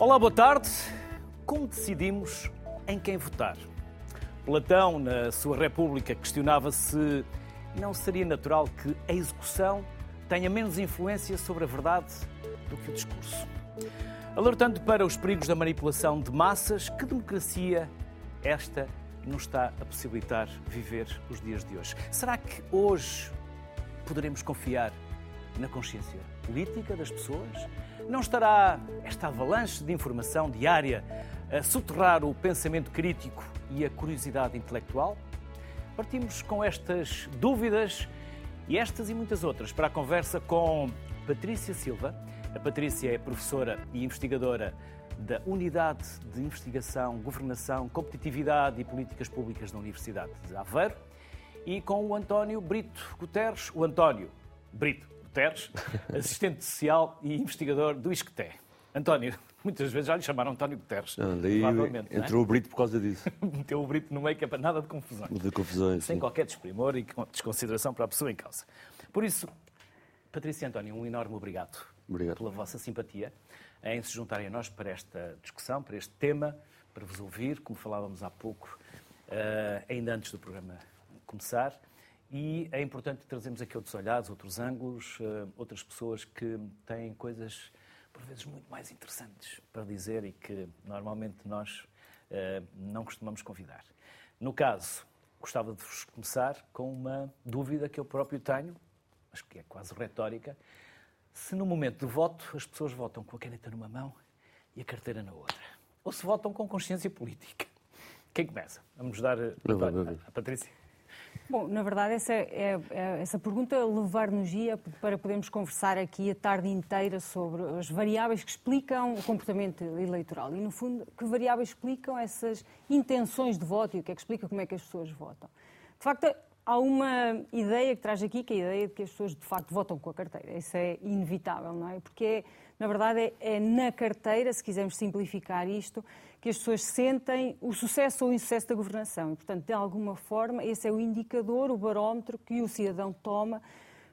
Olá, boa tarde. Como decidimos em quem votar? Platão, na sua República, questionava se não seria natural que a execução tenha menos influência sobre a verdade do que o discurso. Alertando para os perigos da manipulação de massas, que democracia esta nos está a possibilitar viver os dias de hoje? Será que hoje poderemos confiar na consciência política das pessoas? Não estará esta avalanche de informação diária a soterrar o pensamento crítico e a curiosidade intelectual? Partimos com estas dúvidas e estas e muitas outras para a conversa com Patrícia Silva. A Patrícia é professora e investigadora da Unidade de Investigação, Governação, Competitividade e Políticas Públicas da Universidade de Aveiro e com o António Brito Guterres. O António Brito Guterres, assistente social e investigador do ISCTE. António, muitas vezes já lhe chamaram António Guterres. Não, daí entrou é? o Brito por causa disso. Meteu o Brito no meio que é para nada de confusões. De confusões. Sem sim. qualquer desprimor e desconsideração para a pessoa em causa. Por isso, Patrícia e António, um enorme obrigado, obrigado. pela vossa simpatia em se juntarem a nós para esta discussão, para este tema, para vos ouvir, como falávamos há pouco, uh, ainda antes do programa começar. E é importante trazermos aqui outros olhares, outros ângulos, uh, outras pessoas que têm coisas, por vezes, muito mais interessantes para dizer e que normalmente nós uh, não costumamos convidar. No caso, gostava de vos começar com uma dúvida que eu próprio tenho, acho que é quase retórica. Se no momento do voto as pessoas votam com a caneta numa mão e a carteira na outra, ou se votam com consciência política. Quem começa? Vamos dar a, a Patrícia. Bom, na verdade, essa, é, é, essa pergunta levar-nos-ia para podermos conversar aqui a tarde inteira sobre as variáveis que explicam o comportamento eleitoral e, no fundo, que variáveis explicam essas intenções de voto e o que é que explica como é que as pessoas votam. De facto, há uma ideia que traz aqui, que é a ideia de que as pessoas, de facto, votam com a carteira. Isso é inevitável, não é? Porque, é, na verdade, é, é na carteira, se quisermos simplificar isto, que as pessoas sentem o sucesso ou o insucesso da governação. E, portanto, de alguma forma, esse é o indicador, o barómetro que o cidadão toma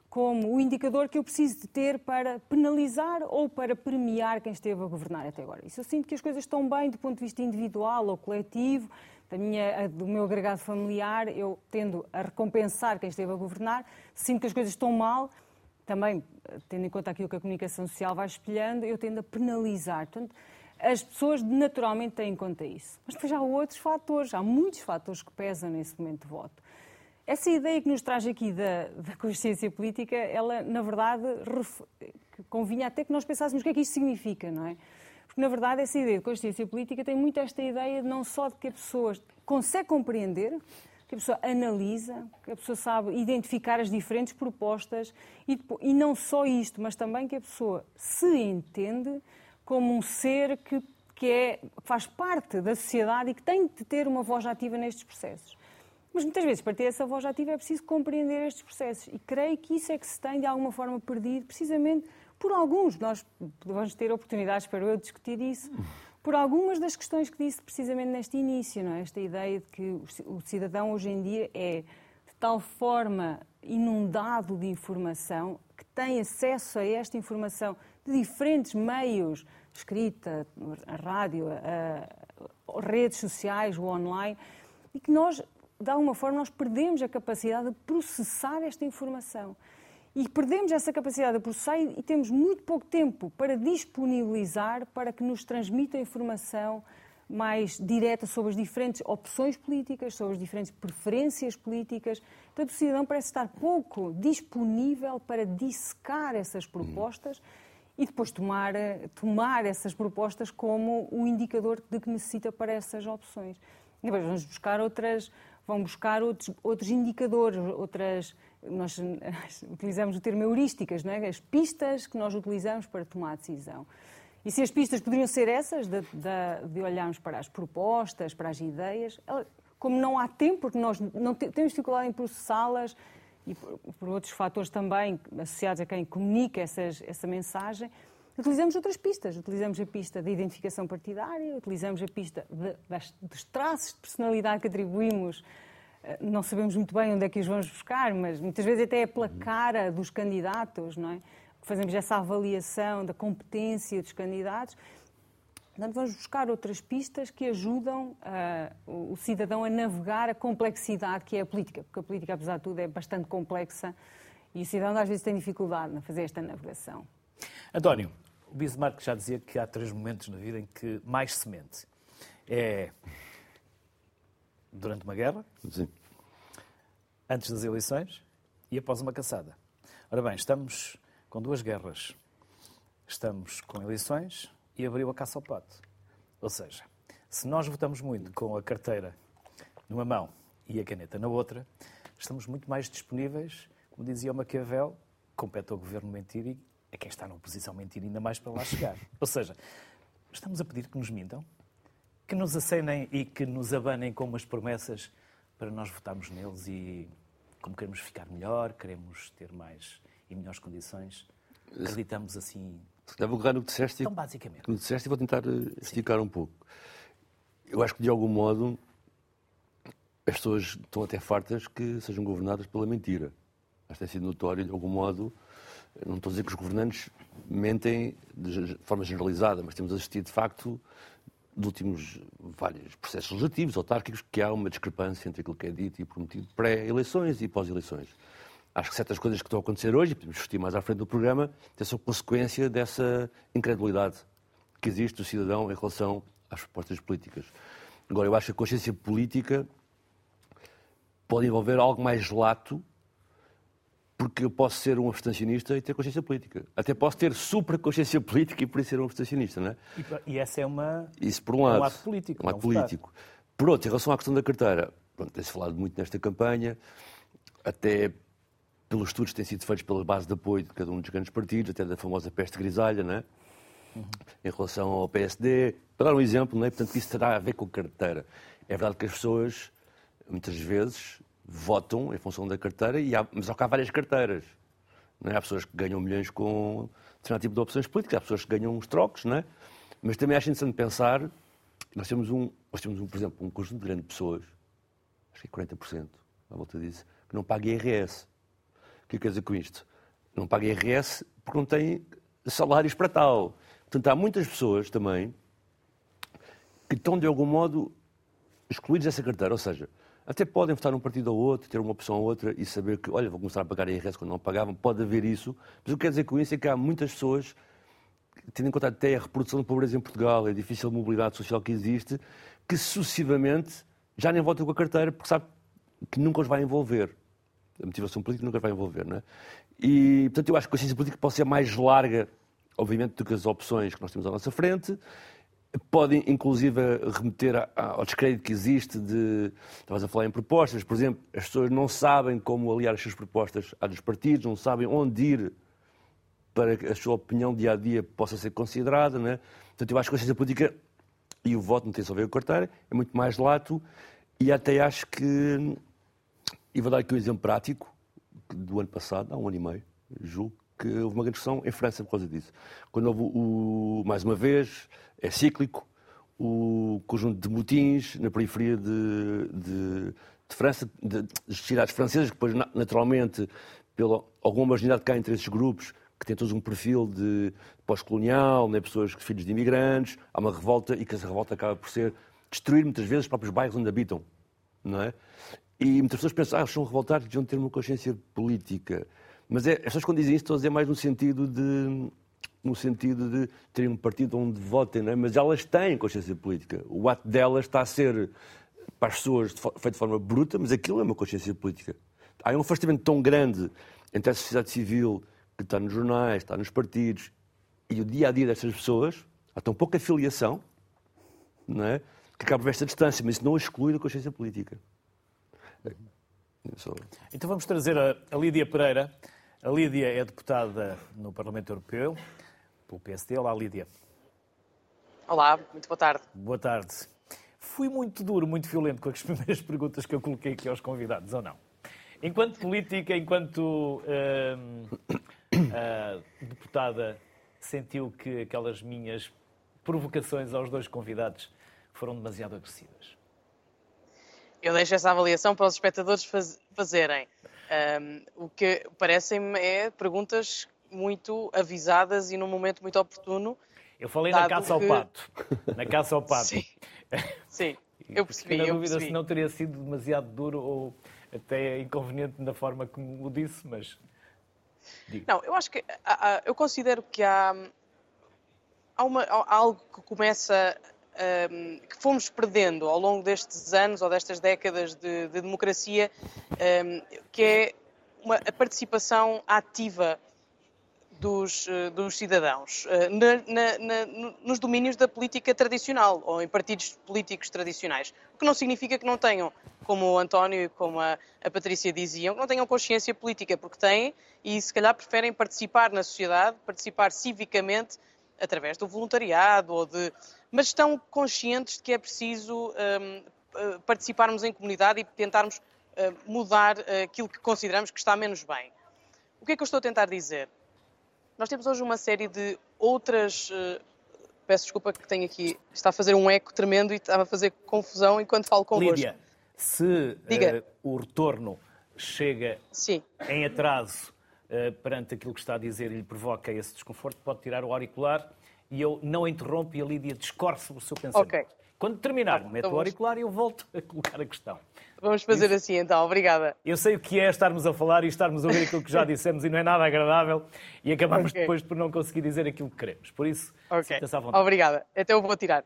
como o indicador que eu preciso de ter para penalizar ou para premiar quem esteve a governar até agora. Isso eu sinto que as coisas estão bem do ponto de vista individual ou coletivo, da minha, do meu agregado familiar, eu tendo a recompensar quem esteve a governar, sinto que as coisas estão mal, também tendo em conta aquilo que a comunicação social vai espelhando, eu tendo a penalizar. Portanto, as pessoas naturalmente têm em conta isso. Mas depois há outros fatores, há muitos fatores que pesam nesse momento de voto. Essa ideia que nos traz aqui da, da consciência política, ela, na verdade, ref... convinha até que nós pensássemos o que é que isto significa, não é? Porque, na verdade, essa ideia de consciência política tem muito esta ideia não só de que a pessoa consegue compreender, que a pessoa analisa, que a pessoa sabe identificar as diferentes propostas e, e não só isto, mas também que a pessoa se entende como um ser que, que é, faz parte da sociedade e que tem de ter uma voz ativa nestes processos. Mas muitas vezes, para ter essa voz ativa, é preciso compreender estes processos. E creio que isso é que se tem, de alguma forma, perdido, precisamente por alguns. Nós vamos ter oportunidades para eu discutir isso. Por algumas das questões que disse precisamente neste início, não é? esta ideia de que o cidadão hoje em dia é de tal forma inundado de informação que tem acesso a esta informação de diferentes meios, escrita, a rádio, a, redes sociais, o online, e que nós, de alguma forma, nós perdemos a capacidade de processar esta informação. E perdemos essa capacidade de processar e temos muito pouco tempo para disponibilizar para que nos transmita informação mais direta sobre as diferentes opções políticas, sobre as diferentes preferências políticas. Portanto, o cidadão parece estar pouco disponível para dissecar essas propostas e depois tomar, tomar essas propostas como o indicador de que necessita para essas opções. E depois vamos buscar outras, vão buscar outros, outros indicadores, outras. Nós utilizamos o termo heurísticas, não é? as pistas que nós utilizamos para tomar a decisão. E se as pistas poderiam ser essas, de, de, de olharmos para as propostas, para as ideias, como não há tempo, porque nós não temos dificuldade em processá-las e por, por, outros fatores também associados a quem comunica essas, essa mensagem, utilizamos outras pistas. Utilizamos a pista da identificação partidária, utilizamos a pista de, das, dos traços de personalidade que atribuímos. Eh, não sabemos muito bem onde é que os vamos buscar, mas muitas vezes até é pela cara dos candidatos, não é? fazemos essa avaliação da competência dos candidatos. Portanto, vamos buscar outras pistas que ajudam uh, o cidadão a navegar a complexidade que é a política, porque a política, apesar de tudo, é bastante complexa e o cidadão às vezes tem dificuldade em fazer esta navegação. António, o Bismarck já dizia que há três momentos na vida em que mais se mente. É durante uma guerra, Sim. antes das eleições e após uma caçada. Ora bem, estamos com duas guerras. Estamos com eleições e abriu a caça ao pato. Ou seja, se nós votamos muito com a carteira numa mão e a caneta na outra, estamos muito mais disponíveis, como dizia o Maquiavel, compete ao governo mentir e a quem está na oposição mentir ainda mais para lá chegar. Ou seja, estamos a pedir que nos mintam, que nos acenem e que nos abanem com umas promessas para nós votarmos neles e, como queremos ficar melhor, queremos ter mais e melhores condições, acreditamos assim Deve agarrar no que disseste. Então, basicamente. No que disseste e vou tentar eh, esticar Sim. um pouco. Eu acho que, de algum modo, as pessoas estão até fartas que sejam governadas pela mentira. Acho que tem sido notório, de algum modo, não estou a dizer que os governantes mentem de forma generalizada, mas temos assistido, de facto, nos últimos vários processos legislativos, autárquicos, que há uma discrepância entre aquilo que é dito e prometido pré-eleições e pós-eleições acho que certas coisas que estão a acontecer hoje, e podemos discutir mais à frente do programa, são consequência dessa incredulidade que existe do cidadão em relação às propostas políticas. Agora, eu acho que a consciência política pode envolver algo mais lato, porque eu posso ser um abstencionista e ter consciência política. Até posso ter super-consciência política e por isso ser um abstencionista, não é? E, e essa é uma... Isso por um lado. É um ato político. Um ato político. Por outro, em relação à questão da carteira, tem-se falado muito nesta campanha, até pelos estudos que têm sido feitos pela base de apoio de cada um dos grandes partidos, até da famosa peste grisalha, né? Uhum. em relação ao PSD. Para dar um exemplo, né? portanto, isso terá a ver com carteira. É verdade que as pessoas, muitas vezes, votam em função da carteira, e há, mas há várias carteiras. Né? Há pessoas que ganham milhões com determinado tipo de opções políticas, há pessoas que ganham uns trocos, né? mas também acho interessante pensar, nós temos, um, nós temos um, por exemplo, um conjunto de grandes pessoas, acho que é 40%, à volta disso, que não paga IRS. O que quer dizer com isto? Não paga IRS porque não tem salários para tal. Portanto, há muitas pessoas também que estão, de algum modo, excluídos dessa carteira. Ou seja, até podem votar num partido ou outro, ter uma opção ou outra e saber que, olha, vou começar a pagar IRS quando não pagavam. Pode haver isso. Mas o que quer dizer com isso é que há muitas pessoas, tendo em conta até a reprodução de pobreza em Portugal, a difícil mobilidade social que existe, que sucessivamente já nem votam com a carteira porque sabe que nunca os vai envolver a motivação política nunca vai envolver, não é? E, portanto, eu acho que a consciência política pode ser mais larga, obviamente, do que as opções que nós temos à nossa frente. Podem, inclusive, remeter ao descrédito que existe de. Estavas a falar em propostas, por exemplo, as pessoas não sabem como aliar as suas propostas à dos partidos, não sabem onde ir para que a sua opinião dia a dia possa ser considerada, não é? Portanto, eu acho que a consciência política e o voto não tem só a ver com a é muito mais lato e até acho que e vou dar aqui um exemplo prático do ano passado, há um ano e meio, julgo, que houve uma grande discussão em França por causa disso. Quando houve, o, mais uma vez, é cíclico, o conjunto de motins na periferia de, de, de França, de, de cidades francesas, que depois, naturalmente, pela alguma marginalidade que há entre esses grupos, que têm todos um perfil de pós-colonial, né, pessoas filhos de imigrantes, há uma revolta e que essa revolta acaba por ser destruir muitas vezes os próprios bairros onde habitam. Não é? E muitas pessoas pensam, ah, são revoltados, deviam ter uma consciência política. Mas é, as pessoas quando dizem isso estão a dizer mais no sentido de no sentido de terem um partido onde votem, não é? mas elas têm consciência política. O ato delas está a ser, para as pessoas, feito de forma bruta, mas aquilo é uma consciência política. Há um afastamento tão grande entre a sociedade civil, que está nos jornais, está nos partidos, e o dia a dia destas pessoas, há tão pouca filiação, não é? que acaba esta distância, mas isso não exclui a consciência política. Então vamos trazer a, a Lídia Pereira. A Lídia é deputada no Parlamento Europeu pelo PSD. Olá, Lídia. Olá, muito boa tarde. Boa tarde. Fui muito duro, muito violento com as primeiras perguntas que eu coloquei aqui aos convidados, ou não? Enquanto política, enquanto uh, uh, deputada, sentiu que aquelas minhas provocações aos dois convidados foram demasiado agressivas? Eu deixo essa avaliação para os espectadores faz, fazerem. Um, o que parecem-me é perguntas muito avisadas e num momento muito oportuno Eu falei na caça ao pato. Na caça ao pato. Sim, Sim. eu percebi. Fiquei na dúvida percebi. se não teria sido demasiado duro ou até inconveniente na forma como o disse, mas. Não, eu acho que há- há- eu considero que há, há, uma- há algo que começa que fomos perdendo ao longo destes anos ou destas décadas de, de democracia, que é uma, a participação ativa dos, eh, dos cidadãos eh, na- na- na- no- nos domínios da política tradicional ou em partidos políticos tradicionais. O que não significa que não tenham, como o António e como a, a Patrícia diziam, que não tenham consciência política, porque têm e se calhar preferem participar na sociedade, participar civicamente através do voluntariado ou de. Mas estão conscientes de que é preciso hum, eh, participarmos em comunidade e tentarmos eh, mudar eh, aquilo que consideramos que está menos bem. O que é que eu estou a tentar dizer? Nós temos hoje uma série de outras. peço desculpa que tenho aqui. Está a fazer um eco tremendo e estava a fazer confusão enquanto falo convosco. Lídia, se Diga. eh, o retorno chega Sim. em atraso eh, perante aquilo que está a dizer e lhe provoca esse desconforto, pode tirar o auricular e eu não interrompo e a Lídia discorre sobre o seu pensamento. Ok. Quando terminar, Ah, mete então o auricular e eu volto a colocar a questão. Vamos fazer assim então. Obrigada. Eu sei o que é estarmos a falar e estarmos a ouvir aquilo que já dissemos e não é nada agradável e acabamos Ok. depois por não conseguir dizer aquilo que queremos. Por isso, Ok. sinta-se à vontade. Obrigada. Até eu vou tirar.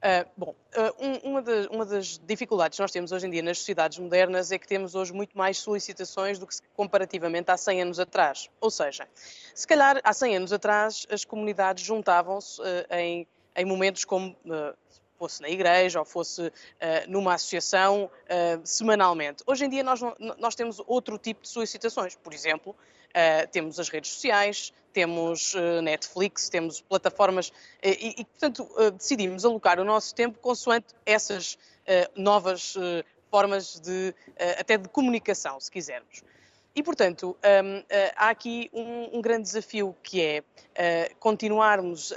Ah, bom, um- uma, das, uma das dificuldades que nós temos hoje em dia nas sociedades modernas é que temos hoje muito mais solicitações do que comparativamente há 100 anos atrás. Ou seja, se calhar há 100 anos atrás as comunidades juntavam-se ah, em, em momentos como fosse na igreja ou fosse ah, numa associação ah, semanalmente. Hoje em dia nós, nós temos outro tipo de solicitações. Por exemplo, ah, temos as redes sociais, temos ah, Netflix, temos plataformas eh, e, e, portanto, ah, decidimos alocar o nosso tempo consoante essas novas formas de, até de comunicação, se quisermos. E, portanto, hum, há aqui um, grande desafio que é continuarmos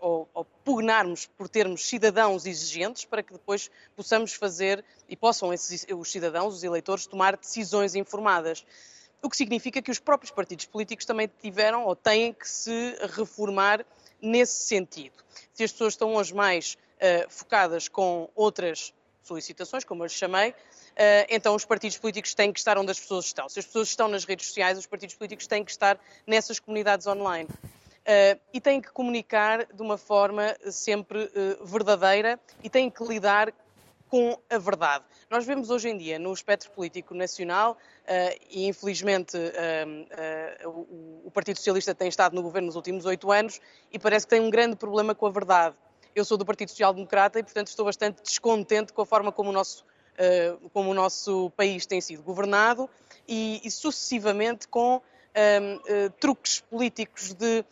ou, ou pugnarmos por termos cidadãos exigentes para que depois possamos fazer e possam esses, os cidadãos, os eleitores, tomar decisões informadas. O que significa que os próprios partidos políticos também tiveram ou têm que se reformar nesse sentido. Se as pessoas estão hoje mais ah, focadas com outras solicitações, como eu lhes chamei, eh, então os partidos políticos têm que estar onde as pessoas estão. Se as pessoas estão nas redes sociais, os partidos políticos têm que estar nessas comunidades online. Eh, e têm que comunicar de uma forma sempre verdadeira e têm que lidar com a verdade. Nós vemos hoje em dia no espectro político nacional, eh, e infelizmente eh, eh, o, Partido Socialista tem estado no governo nos últimos oito anos e parece que tem um grande problema com a verdade. Eu sou do Partido Social Democrata e, portanto, estou bastante descontente com a forma como o nosso, como o nosso país tem sido governado e, e sucessivamente com ehm, eh, truques políticos de,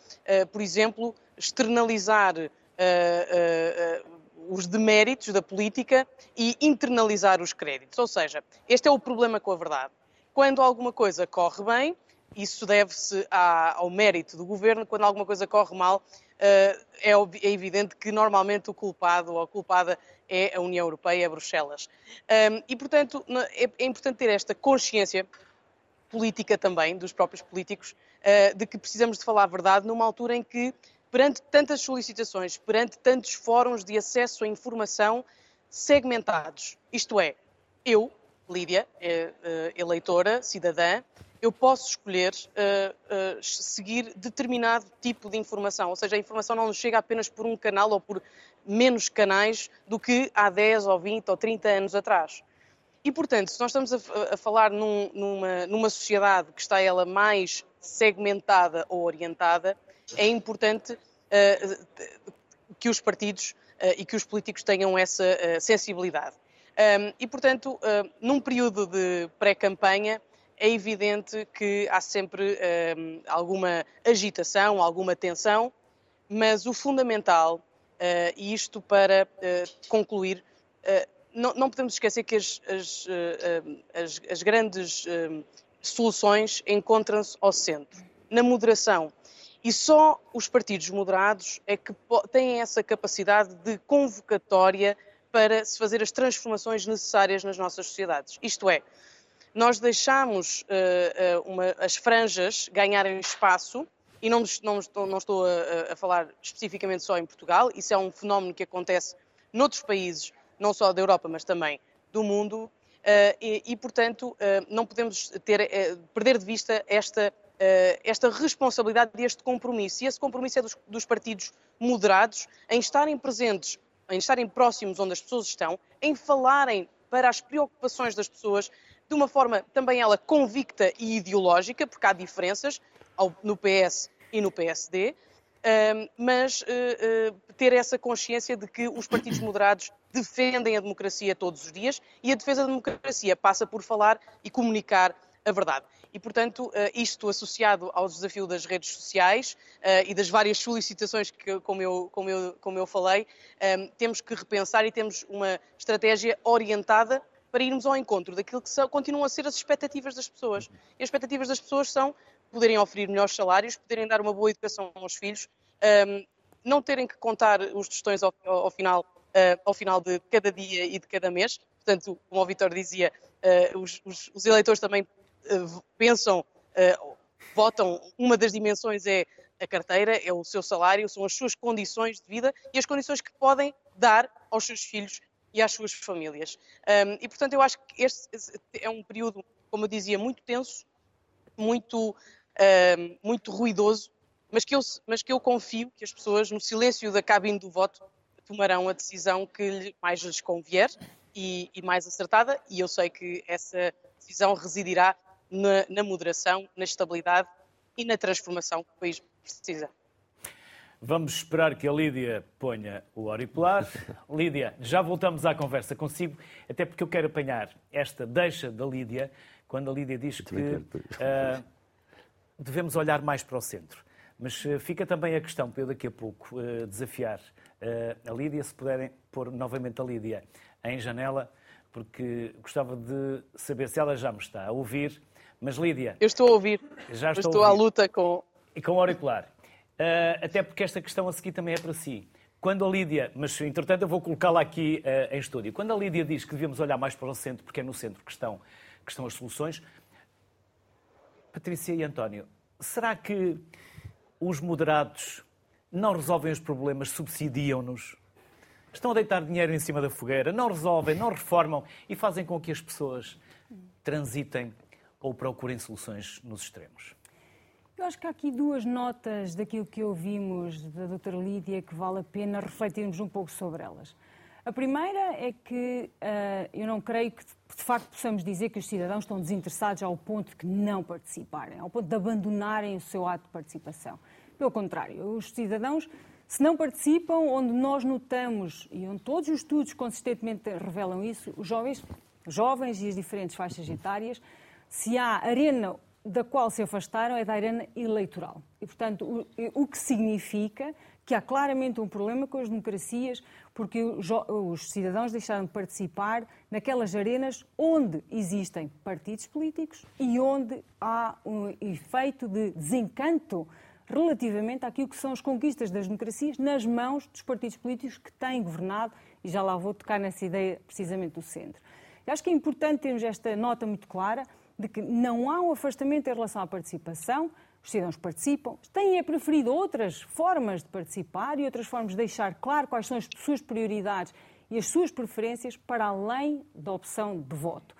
por exemplo, externalizar eh, eh, eh, os deméritos da política e internalizar os créditos. Ou seja, este é o problema com a verdade. Quando alguma coisa corre bem, isso deve-se ao mérito do governo, quando alguma coisa corre mal, eh, é, é evidente que normalmente o culpado ou a culpada é a União Europeia, é Bruxelas. E, portanto, é, é importante ter esta consciência política também, dos próprios políticos, eh, de que precisamos de falar a verdade numa altura em que, perante tantas solicitações, perante tantos fóruns de acesso à informação segmentados, isto é, eu, Lídia, eh, eh, eleitora, cidadã, eu posso escolher eh, eh, seguir determinado tipo de informação, ou seja, a informação não nos chega apenas por um canal ou por menos canais do que há 10 ou 20 ou 30 anos atrás. E, portanto, se nós estamos a, a falar num- numa, numa sociedade que está ela mais segmentada ou orientada, é importante eh, que os partidos eh, e que os políticos tenham essa eh, sensibilidade. Um, e, portanto, uh, num período de pré-campanha, é evidente que há sempre um, alguma agitação, alguma tensão, mas o fundamental, uh, e isto para uh, concluir, uh, não, não podemos esquecer que as, as, uh, uh, as, as grandes uh, soluções encontram-se ao centro, na moderação. E só os partidos moderados é que têm essa capacidade de convocatória para se fazer as transformações necessárias nas nossas sociedades. Isto é, nós deixamos uh, uh, uma- as franjas ganharem espaço e não, não, não estou a, a, falar especificamente só em Portugal, isso é um fenómeno que acontece noutros países, não só da Europa, mas também do mundo, uh, e, e, portanto, não podemos ter, perder de vista esta, esta responsabilidade e este compromisso. E esse compromisso é dos, dos partidos moderados em estarem presentes, em estarem próximos onde as pessoas estão, em falarem para as preocupações das pessoas de uma forma também ela convicta e ideológica, porque há diferenças no PS e no PSD, mas uh, uh, ter essa consciência de que os partidos moderados defendem a democracia todos os dias e a defesa da democracia passa por falar e comunicar a verdade. E, portanto, uh, isto associado ao desafio das redes sociais e das várias solicitações que, como eu, como eu, como eu falei, um, temos que repensar e temos uma estratégia orientada para irmos ao encontro daquilo que são, continuam a ser as expectativas das pessoas. E as expectativas das pessoas são poderem oferecer melhores salários, poderem dar uma boa educação aos filhos, um, não terem que contar os tostões ao, ao final, uh, ao final de cada dia e de cada mês. Portanto, como o Vitor dizia, os, os, os, eleitores também pensam, votam, uma das dimensões é a carteira, é o seu salário, são as suas condições de vida e as condições que podem dar aos seus filhos e às suas famílias. E, portanto, eu acho que este é um período, como eu dizia, muito tenso, muito muito ruidoso, mas que, eu, mas que eu confio que as pessoas, no silêncio da cabine do voto, tomarão a decisão que mais lhes convier e, e mais acertada, e eu sei que essa decisão residirá na, na moderação, na estabilidade e na transformação que o país precisa. Vamos esperar que a Lídia ponha o auricular. Lídia, já voltamos à conversa consigo, até porque eu quero apanhar esta deixa da Lídia, quando a Lídia diz que uh, devemos olhar mais para o centro. Mas uh, fica também a questão, para eu daqui a pouco uh, desafiar uh, a Lídia, se puderem pôr novamente a Lídia em janela, porque gostava de saber se ela já me está a ouvir. Mas Lídia. Eu estou a ouvir. Já estou, estou à luta com. E com o auricular. até porque esta questão a seguir também é para si. Quando a Lídia, mas entretanto eu vou colocá-la aqui em estúdio, quando a Lídia diz que devemos olhar mais para o centro, porque é no centro que estão, que estão as soluções, Patrícia e António, será que os moderados não resolvem os problemas, subsidiam-nos? Estão a deitar dinheiro em cima da fogueira, não resolvem, não reformam e fazem com que as pessoas transitem ou procurem soluções nos extremos? Eu acho que há aqui duas notas daquilo que ouvimos da doutora Lídia que vale a pena refletirmos um pouco sobre elas. A primeira é que uh, eu não creio que de facto possamos dizer que os cidadãos estão desinteressados ao ponto de que não participarem, ao ponto de abandonarem o seu ato de participação. Pelo contrário, os cidadãos, se não participam, onde nós notamos, e onde todos os estudos consistentemente revelam isso, os jovens, jovens e as diferentes faixas etárias, se há arena da qual se afastaram é da arena eleitoral. E, portanto, o, o que significa que há claramente um problema com as democracias, porque os cidadãos deixaram de participar naquelas arenas onde existem partidos políticos e onde há um efeito de desencanto relativamente àquilo que são as conquistas das democracias nas mãos dos partidos políticos que têm governado, e já lá vou tocar nessa ideia precisamente do centro. Eu acho que é importante termos esta nota muito clara de que não há um afastamento em relação à participação, os cidadãos participam, têm é preferido outras formas de participar e outras formas de deixar claro quais são as suas prioridades e as suas preferências para além da opção de voto.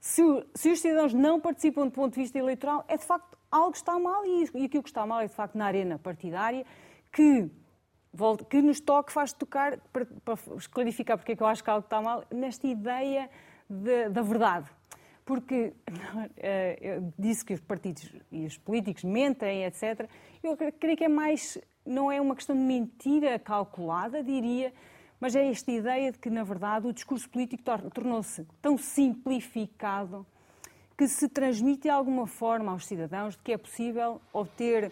Se, se os cidadãos não participam do ponto de vista eleitoral, é de facto algo que está mal e, e aquilo que está mal é de facto na arena partidária que que nos toque, faz tocar, para, para clarificar porque é que eu acho que algo está mal, nesta ideia de, da verdade porque eu disse que os partidos e os políticos mentem, etc. Eu creio que é mais, não é uma questão de mentira calculada, diria, mas é esta ideia de que, na verdade, o discurso político tornou-se tão simplificado que se transmite de alguma forma aos cidadãos de que é possível obter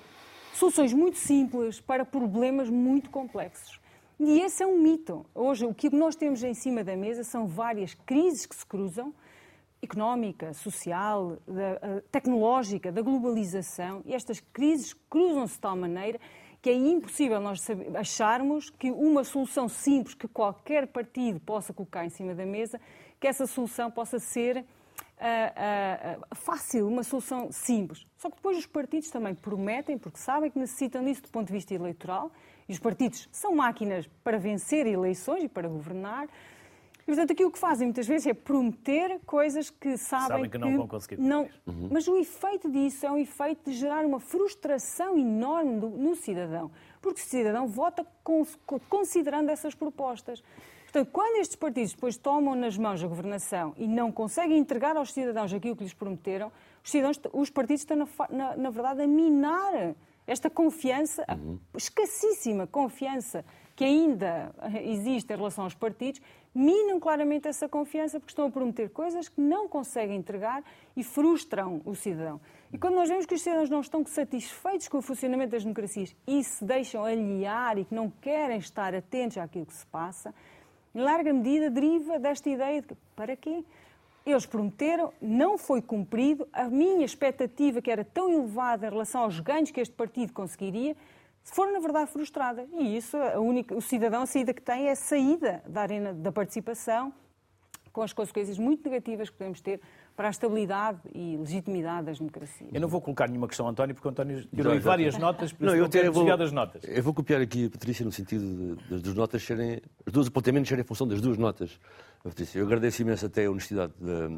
soluções muito simples para problemas muito complexos. E esse é um mito. Hoje, o que nós temos em cima da mesa são várias crises que se cruzam, económica, social, da, eh, tecnológica, da globalização, e estas crises cruzam-se de tal maneira que é impossível nós acharmos que uma solução simples que qualquer partido possa colocar em cima da mesa, que essa solução possa ser uh, uh, fácil, uma solução simples. Só que depois os partidos também prometem, porque sabem que necessitam disso do ponto de vista eleitoral, e os partidos são máquinas para vencer eleições e para governar. E, portanto, aquilo que fazem muitas vezes é prometer coisas que sabem, sabem que não que vão conseguir. Não, uhum. Mas o efeito disso é um efeito de gerar uma frustração enorme do, no cidadão, porque o cidadão vota considerando essas propostas. Portanto, quando estes partidos depois tomam nas mãos a governação e não conseguem entregar aos cidadãos aquilo que lhes prometeram, os, cidadãos, os partidos estão, na, na, na verdade, a minar esta confiança, uhum. escassíssima confiança que ainda existe em relação aos partidos, minam claramente essa confiança porque estão a prometer coisas que não conseguem entregar e frustram o cidadão. E quando nós vemos que os cidadãos não estão satisfeitos com o funcionamento das democracias e se deixam aliar e que não querem estar atentos àquilo que se passa, em larga medida deriva desta ideia de que, para quê? Eles prometeram, não foi cumprido, a minha expectativa, que era tão elevada em relação aos ganhos que este partido conseguiria, foram, na verdade, frustradas. E isso, a única, o cidadão, a saída que tem é a saída da arena da participação, com as consequências muito negativas que podemos ter para a estabilidade e legitimidade das democracias. Eu não vou colocar nenhuma questão ao António, porque o António tirou várias notas, por não, eu até vou, das notas. Eu vou copiar aqui a Patrícia no sentido das duas notas serem, os dois apontamentos serem em função das duas notas. Patrícia, eu agradeço imenso até a honestidade da,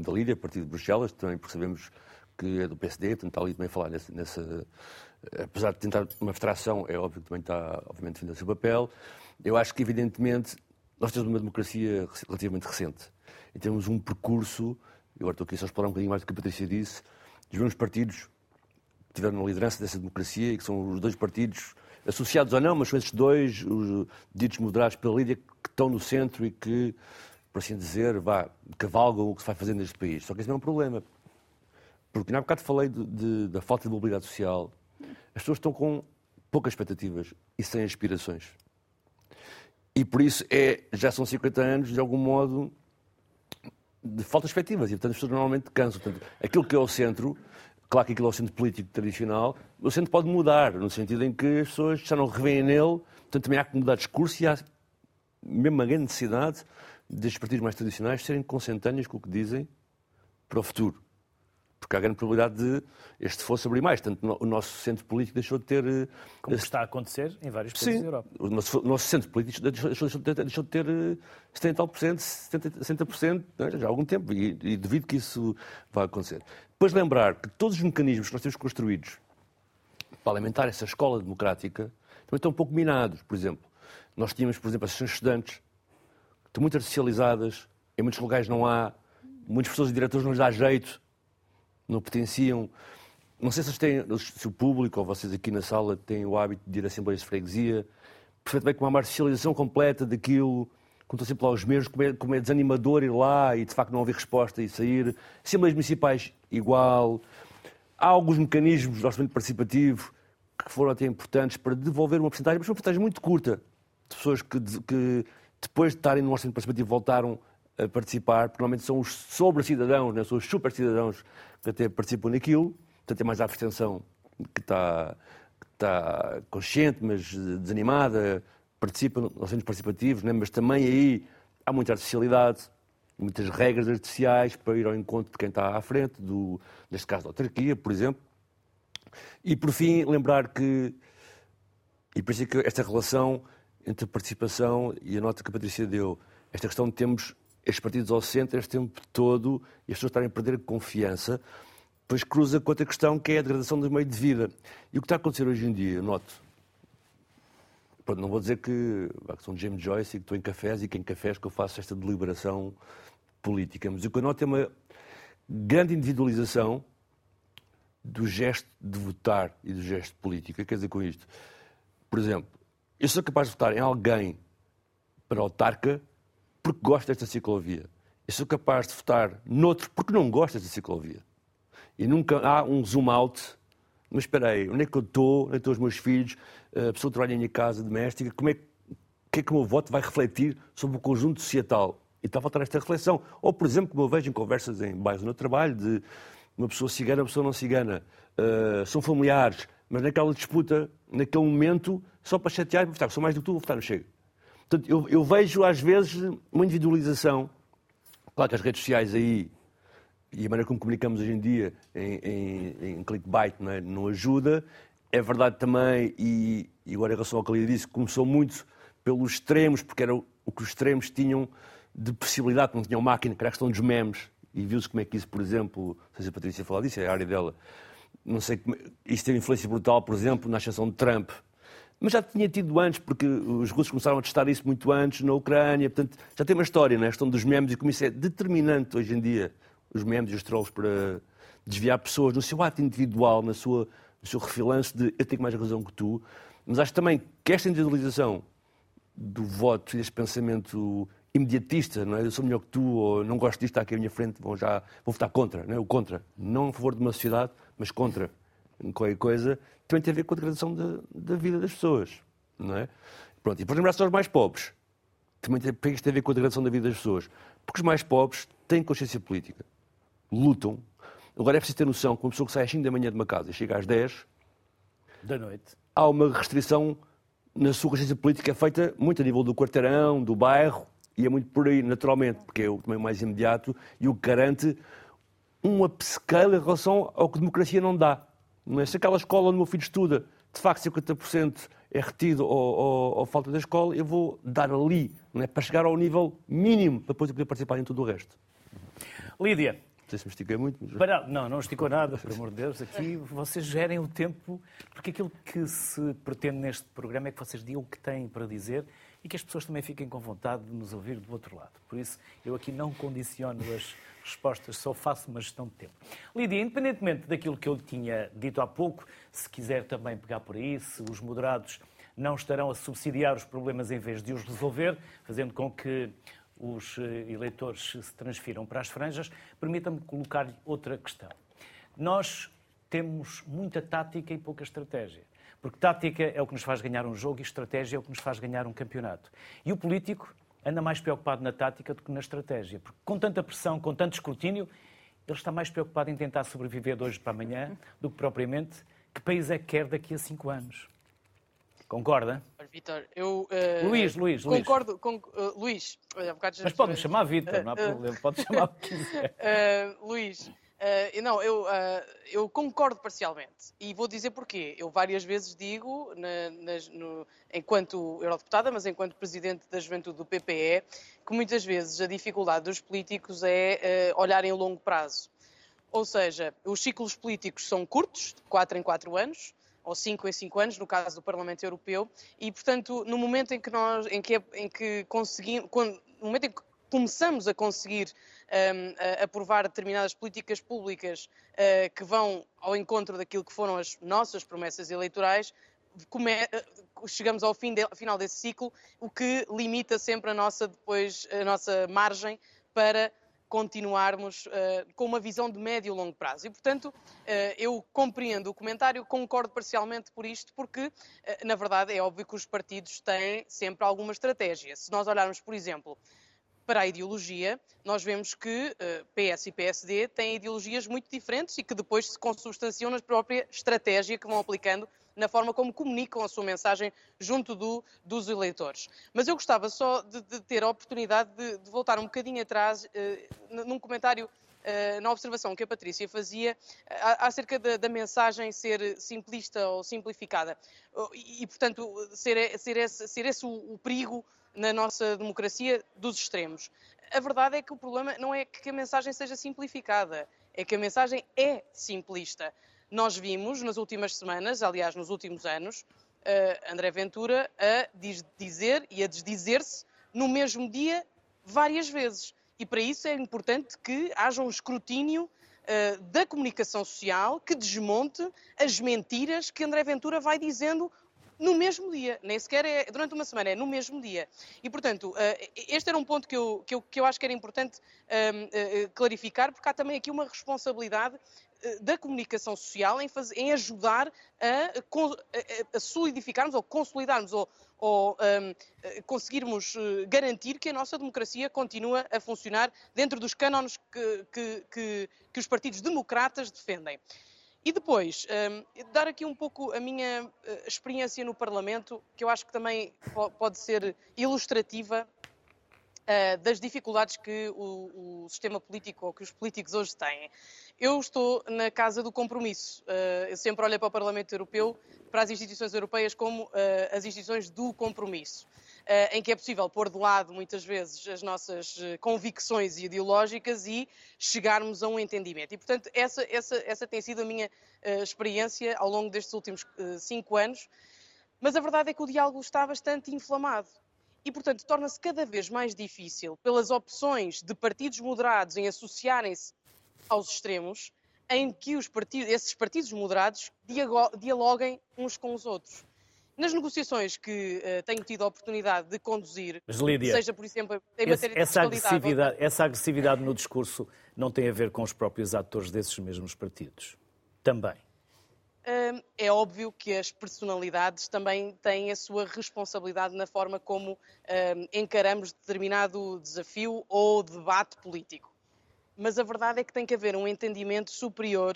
da Lídia, partido de Bruxelas, também percebemos que é do PSD, portanto está ali também a falar nessa, nessa, apesar de tentar uma abstração, é óbvio que também está, obviamente, defendendo o seu papel. Eu acho que, evidentemente, nós temos uma democracia relativamente recente e temos um percurso eu agora estou aqui só a explorar um bocadinho mais do que a Patrícia disse, dos mesmos partidos que tiveram na liderança dessa democracia e que são os dois partidos, associados ou não, mas são esses dois, os ditos moderados pela Lídia, que estão no centro e que, por assim dizer, vá, cavalgam o que se vai fazendo neste país. Só que esse não é um problema. Porque, há bocado falei de, de, da falta de mobilidade social. As pessoas estão com poucas expectativas e sem aspirações. E por isso é, já são 50 anos, de algum modo, de falta de perspectivas. E, portanto, as pessoas normalmente cansam. Portanto, aquilo que é o centro, claro que aquilo é o centro político tradicional, o centro pode mudar, no sentido em que as pessoas já não revêem nele, portanto, também há que mudar discurso e há mesmo uma grande necessidade destes partidos mais tradicionais serem consentâneos com o que dizem para o futuro porque há grande probabilidade de este fosse abrir mais. Portanto, o nosso centro político deixou de ter. Eh, Como esse... está a acontecer em vários países Sim, da Europa. O nosso, o nosso centro político deixou, deixou, de ter, deixou de ter 70 eh, tal por cento, 70, 60% é? já há algum tempo, e, e devido que isso vá acontecer. Depois lembrar que todos os mecanismos que nós temos construídos para alimentar essa escola democrática também estão um pouco minados. Por exemplo, nós tínhamos, por exemplo, as sessões estudantes, que estão muito artificializadas, em muitos lugares não há, muitas pessoas e diretores não lhes dá jeito não potenciam. Não sei se, têm, se o público ou vocês aqui na sala têm o hábito de ir a assembleias de freguesia, perfeitamente com uma marcialização completa daquilo, quando estão sempre lá os mesmos, como é, como é desanimador ir lá e de facto não haver resposta e sair. Assembleias municipais, igual. Há alguns mecanismos de orçamento participativo que foram até importantes para devolver uma porcentagem, mas uma porcentagem muito curta, de pessoas que, que depois de estarem no orçamento participativo voltaram a participar, porque normalmente são os sobre-cidadãos, né? são os super-cidadãos que até participam naquilo, portanto é mais a abstenção que está, que está consciente, mas desanimada, participa nos centros participativos, né? mas também aí há muita artificialidade, muitas regras artificiais para ir ao encontro de quem está à frente, do, neste caso da autarquia, por exemplo. E, por fim, lembrar que, e por isso é que esta relação entre a participação e a nota que a Patrícia deu, esta questão de termos estes partidos ao centro este tempo todo e as pessoas estarem a perder confiança, depois cruza com outra questão que é a degradação do meio de vida. E o que está a acontecer hoje em dia, eu noto, não vou dizer que, que sou James Joyce e que estou em cafés e que em cafés que eu faço esta deliberação política, mas o que eu noto é uma grande individualização do gesto de votar e do gesto político. O que quer dizer com isto? Por exemplo, eu sou capaz de votar em alguém para autarca porque gosto desta ciclovia. Eu sou capaz de votar noutro porque não gosto desta ciclovia. E nunca há um zoom out. Mas espera aí, onde é que eu estou? Onde é estão os meus filhos? A pessoa trabalha em minha casa doméstica? Como é que, que é que o meu voto vai refletir sobre o conjunto societal? E está a faltar esta reflexão. Ou, por exemplo, como eu vejo em conversas em bairros no trabalho, de uma pessoa cigana, uma pessoa não cigana, uh, são familiares, mas naquela disputa, naquele momento, só para chatear, vou votar, sou mais do que tu, vou votar no Chega. Portanto, eu, eu, vejo às vezes uma individualização. Claro que as redes sociais aí e a maneira como comunicamos hoje em dia em, em, em clickbait não, é? não, ajuda. É verdade também, e, e agora em relação ao que ele disse, começou muito pelos extremos, porque era o, o que os extremos tinham de possibilidade, não tinham máquina, que era a questão dos memes. E viu-se como é que isso, por exemplo, não sei se a Patrícia falar disso, é a área dela, não sei como, isso teve influência brutal, por exemplo, na ascensão de Trump. Mas já tinha tido antes, porque os russos começaram a testar isso muito antes na Ucrânia. Portanto, já tem uma história, né? a questão dos memes, e como isso é determinante hoje em dia, os memes e os trolls, para desviar pessoas no seu ato individual, na sua, no seu refilanço de eu tenho mais razão que tu. Mas acho também que esta individualização do voto e deste pensamento imediatista, não é? Eu sou melhor que tu, ou não gosto disto, está aqui à minha frente, vou já vou votar contra, não é? O contra. Não a favor de uma sociedade, mas contra qualquer coisa, também tem a ver com a degradação da, da vida das pessoas, não é? Pronto, e por lembrar-se aos mais pobres, também tem, isto tem a ver com a degradação da vida das pessoas. Porque os mais pobres têm consciência política, lutam. Agora é preciso ter noção que uma pessoa que sai às 5 da manhã de uma casa e chega às 10 da noite, há uma restrição na sua consciência política feita muito a nível do quarteirão, do bairro, e é muito por aí, naturalmente, porque é o também mais imediato e o que garante um upscale em relação ao que a democracia não dá. Se aquela escola onde o meu filho estuda, de facto 50% é retido ou, ou, ou, falta da escola, eu vou dar ali, não é? para chegar ao nível mínimo, para depois eu poder participar em tudo o resto. Lídia. Não sei se me estiquei muito. Mas... Para... Não, não esticou nada, por amor de Deus. Aqui vocês gerem o tempo, porque aquilo que se pretende neste programa é que vocês digam o que têm para dizer e que as pessoas também fiquem com vontade de nos ouvir do outro lado. Por isso, eu aqui não condiciono as respostas, só faço uma gestão de tempo. Lídia, independentemente daquilo que eu tinha dito há pouco, se quiser também pegar por aí, se os moderados não estarão a subsidiar os problemas em vez de os resolver, fazendo com que os eh, eleitores se transfiram para as franjas, permita-me colocar-lhe outra questão. Nós temos muita tática e pouca estratégia. Porque tática é o que nos faz ganhar um jogo e estratégia é o que nos faz ganhar um campeonato. E o político anda mais preocupado na tática do que na estratégia. Porque com tanta pressão, com tanto escrutínio, ele está mais preocupado em tentar sobreviver de hoje para amanhã do que propriamente que país é que quer daqui a cinco anos. Concorda? Vitor, eu. Uh, Luís, Luís, concordo Luís. com. Uh, Luís, olha, um Mas pode-me chamar Vitor, não há problema, pode chamar o que quiser. Luís, Uh, não, eu, uh, eu, concordo parcialmente e vou dizer porquê. Eu várias vezes digo, na, nas, no, enquanto eurodeputada, mas enquanto presidente da juventude do PPE, que muitas vezes a dificuldade dos políticos é uh, olhar em longo prazo. Ou seja, os ciclos políticos são curtos, de 4 em 4 anos, ou 5 em 5 anos, no caso do Parlamento Europeu, e portanto, no momento em que nós, em que, em que conseguimos, quando, no momento em que começamos a conseguir um, aprovar determinadas políticas públicas uh, que vão ao encontro daquilo que foram as nossas promessas eleitorais, uh, chegamos ao fim de, final desse ciclo, o que limita sempre a nossa, depois, a nossa margem para continuarmos uh, com uma visão de médio e longo prazo. E, portanto, uh, eu compreendo o comentário, concordo parcialmente por isto, porque, uh, na verdade, é óbvio que os partidos têm sempre alguma estratégia. Se nós olharmos, por exemplo, para a ideologia, nós vemos que eh, PS e PSD têm ideologias muito diferentes e que depois se consubstanciam na própria estratégia que vão aplicando na forma como comunicam a sua mensagem junto do, dos eleitores. Mas eu gostava só de, de ter a oportunidade de, de, voltar um bocadinho atrás uh, num comentário Uh, na observação que a Patrícia fazia acerca da, da, mensagem ser simplista ou simplificada. E, e, portanto, ser, ser, esse, ser esse o, o, perigo na nossa democracia dos extremos. A verdade é que o problema não é que a mensagem seja simplificada, é que a mensagem é simplista. Nós vimos nas últimas semanas, aliás, nos últimos anos, uh, André Ventura a dizer e a desdizer-se no mesmo dia várias vezes. E para isso é importante que haja um escrutínio uh, da comunicação social que desmonte as mentiras que André Ventura vai dizendo no mesmo dia, nem sequer é durante uma semana, é no mesmo dia. E, portanto, eh, este era um ponto que eu, que eu, que eu acho que era importante ehm, eh, clarificar, porque há também aqui uma responsabilidade eh, da comunicação social em, fazer, em ajudar a, a, solidificarmos ou consolidarmos ou, ou um, ehm, conseguirmos garantir que a nossa democracia continua a funcionar dentro dos cânones que, que, que, que os partidos democratas defendem. E depois, um, dar aqui um pouco a minha uh, experiência no Parlamento, que eu acho que também pode ser ilustrativa uh, das dificuldades que o, o, sistema político ou que os políticos hoje têm. Eu estou na casa do compromisso. Uh, eu sempre olho para o Parlamento Europeu, para as instituições europeias, como uh, as instituições do compromisso. Em que é possível pôr de lado, muitas vezes, as nossas convicções ideológicas e chegarmos a um entendimento. E, portanto, essa, essa, essa tem sido a minha experiência ao longo destes últimos cinco anos. Mas a verdade é que o diálogo está bastante inflamado e, portanto, torna-se cada vez mais difícil, pelas opções de partidos moderados em associarem-se aos extremos, em que os partidos, esses partidos moderados dialoguem uns com os outros. Nas negociações que uh, tenho tido a oportunidade de conduzir, Lídia, seja por exemplo em matéria de essa agressividade, essa agressividade no discurso não tem a ver com os próprios atores desses mesmos partidos? Também é óbvio que as personalidades também têm a sua responsabilidade na forma como encaramos determinado desafio ou debate político. Mas a verdade é que tem que haver um entendimento superior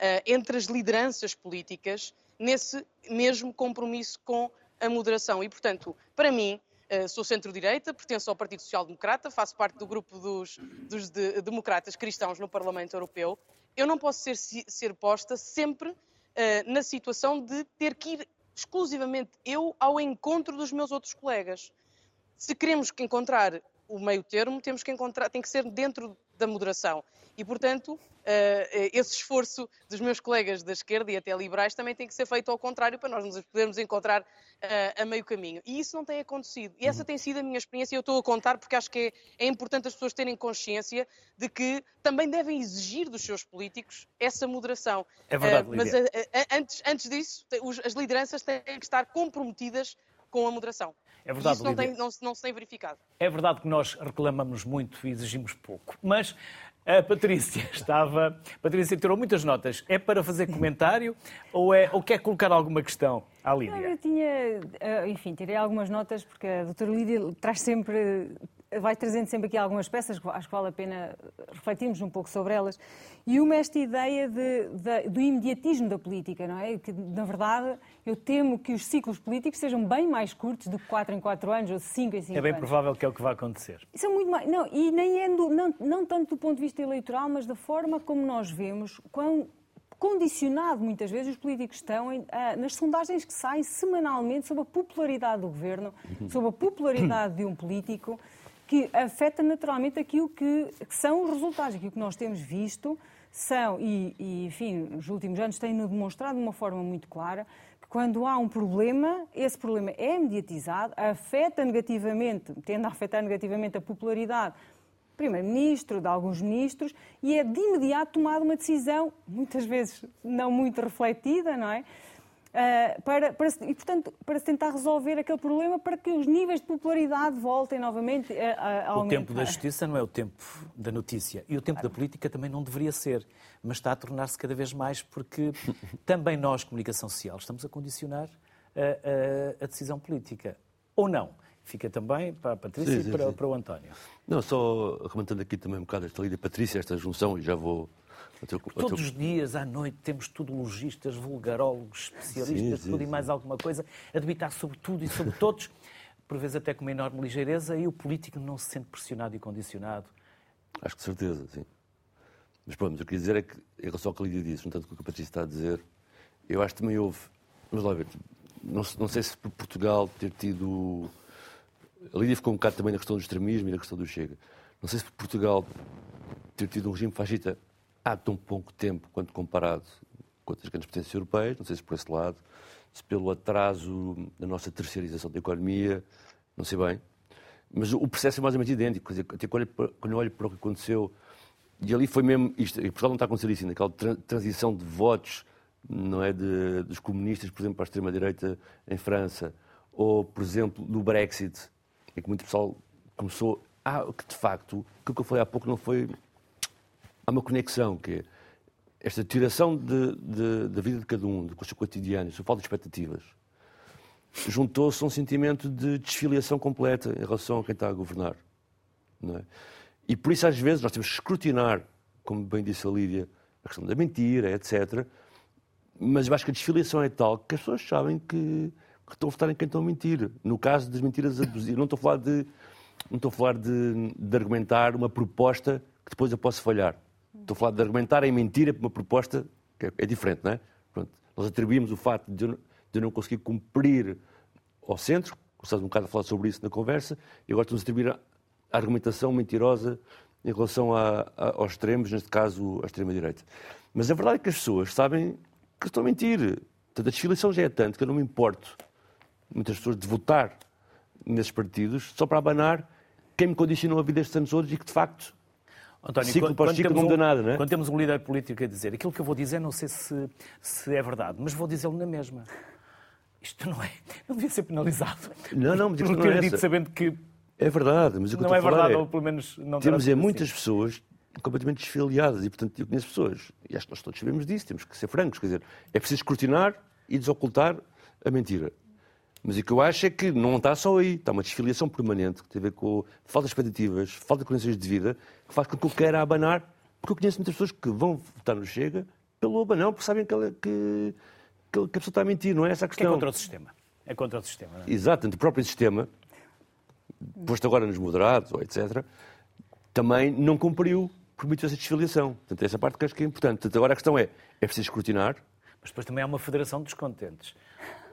ah, entre as lideranças políticas nesse mesmo compromisso com a moderação. E, portanto, para mim, ah, sou centro-direita, pertenço ao Partido Social Democrata, faço parte do grupo dos, dos de, democratas cristãos no Parlamento Europeu. Eu não posso ser, ser posta sempre eh, na situação de ter que ir exclusivamente eu ao encontro dos meus outros colegas. Se queremos encontrar o meio termo, temos que encontrar, tem que ser dentro da moderação. E, portanto, eh, esse esforço dos meus colegas da esquerda e até liberais também tem que ser feito ao contrário para nós nos podermos encontrar eh, a meio caminho. E isso não tem acontecido. E essa uhum. tem sido a minha experiência e eu estou a contar porque acho que é, é importante as pessoas terem consciência de que também devem exigir dos seus políticos essa moderação. É verdade, Mas antes, antes disso, as lideranças têm que estar comprometidas com a moderação. É verdade, Isso não, tem, não, não, se tem verificado. É verdade que nós reclamamos muito e exigimos pouco, mas a Patrícia estava. Patrícia tirou muitas notas. É para fazer comentário ou, é, ou quer colocar alguma questão à Lídia? Eu tinha. Eh, enfim, tirei algumas notas porque a doutora Lídia traz sempre vai trazendo sempre aqui algumas peças, acho que vale a pena refletirmos um pouco sobre elas. E uma é esta ideia de, de, do imediatismo da política, não é? Que, na verdade, eu temo que os ciclos políticos sejam bem mais curtos do que 4 em 4 anos ou 5 em 5 anos. É bem anos. provável que é o que vai acontecer. Isso é muito mais. Não, e nem é do, não, não tanto do ponto de vista eleitoral, mas da forma como nós vemos quão condicionado muitas vezes os políticos estão em, ah, nas sondagens que saem semanalmente sobre a popularidade do governo, sobre a popularidade de um político que afeta naturalmente aquilo que, que são os resultados. Aquilo que nós temos visto são, e, e enfim, nos últimos anos têm-no demonstrado de uma forma muito clara, que quando há um problema, esse problema é mediatizado, afeta negativamente, tende a afetar negativamente a popularidade do Primeiro-Ministro, de alguns ministros, e é de imediato tomada uma decisão, muitas vezes não muito refletida, não é? Uh, para, para, e, portanto, para se tentar resolver aquele problema para que os níveis de popularidade voltem novamente a, a aumentar. O tempo da justiça não é o tempo da notícia. E o tempo claro. da política também não deveria ser. Mas está a tornar-se cada vez mais porque também nós, comunicação social, estamos a condicionar a, a, a decisão política. Ou não? Fica também para a Patrícia sim, sim, e para, para, o António. Não, só remontando aqui também um bocado esta lida Patrícia, esta junção, e já vou Todos os dias à noite temos lojistas, vulgarólogos, especialistas, sim, tudo sim, e mais alguma coisa, a debitar sobre tudo e sobre todos, por vezes até com uma enorme ligeireza, e o político não se sente pressionado e condicionado. Acho que certeza, sim. Mas pronto, mas eu queria dizer é que, em relação ao que a Lídia disse, tanto com o que a Patrícia está a dizer, eu acho que também houve. Vamos lá ver. Não, não sei se por Portugal ter tido. A Lídia ficou um bocado também na questão do extremismo e na questão do Chega. Não sei se por Portugal ter tido um regime fascista há tão pouco tempo quanto comparado com outras grandes potências europeias, não sei se por esse lado, se pelo atraso da nossa terceirização da economia, não sei bem. Mas o processo é mais ou menos idêntico. Dizer, até quando eu olho para o que aconteceu, e ali foi mesmo isto, e Portugal não está a acontecer isso ainda, aquela transição de votos não é, de, dos comunistas, por exemplo, para a extrema-direita em França, ou, por exemplo, do Brexit, em que muito pessoal começou. Ah, que de facto, aquilo que eu falei há pouco não foi há uma conexão que é esta tiração da vida de cada um, do seu cotidiano, sua falta de expectativas, juntou-se a um sentimento de desfiliação completa em relação a quem está a governar. É? E por isso, às vezes, nós temos que escrutinar, como bem disse a Lídia, a questão da mentira, etc. Mas eu acho que a desfiliação é tal que as pessoas sabem que, que estão a votar em quem estão a mentir. No caso das mentiras abusivas, não estou a falar de não estou a falar de, de argumentar uma proposta que depois eu posso falhar. Estou a falar de argumentar em mentira para uma proposta que é, é diferente, não é? Pronto. Nós atribuímos o facto de eu, de eu não conseguir cumprir ao centro, estás um bocado a falar sobre isso na conversa, e agora estamos a atribuir a argumentação mentirosa em relação a, a, aos extremos, neste caso a extrema-direita. Mas a verdade é que as pessoas sabem que estão a mentir. Portanto, a desfiliação já é tanto que eu não me importo, muitas pessoas, de votar nesses partidos só para abanar quem me condicionou a vida estes anos todos e que, de facto, António, ciclo quando, ciclo não um, muda nada, não é? Quando temos um líder político a dizer aquilo que eu vou dizer, não sei se, se é verdade, mas vou dizê-lo na mesma. Isto não é. Não devia ser penalizado. Não, não, mas isto não é dito sabendo que É verdade, mas o que não eu é verdade, é... ou pelo menos não Temos é muitas assim. pessoas completamente desfiliadas e, portanto, eu conheço pessoas, e acho que nós todos sabemos disso, temos que ser francos, quer dizer, é preciso escrutinar e desocultar a mentira. Mas o que eu acho é que não está só aí, está uma desfiliação permanente que tem a ver com falta de expectativas, falta de condições de vida, que faz com que eu queira abanar, porque eu conheço muitas pessoas que vão votar no Chega pelo abanão, porque sabem que, ela- que, que a pessoa está a mentir, não é essa a Que é questão. contra o sistema. É contra o sistema. Não é? Exato, o próprio sistema, posto agora nos moderados, ou etc., também não cumpriu, permitiu essa desfiliação. Portanto, essa parte que acho que é importante. Portanto, agora a questão é, é preciso escrutinar. Mas depois também há uma federação de descontentes.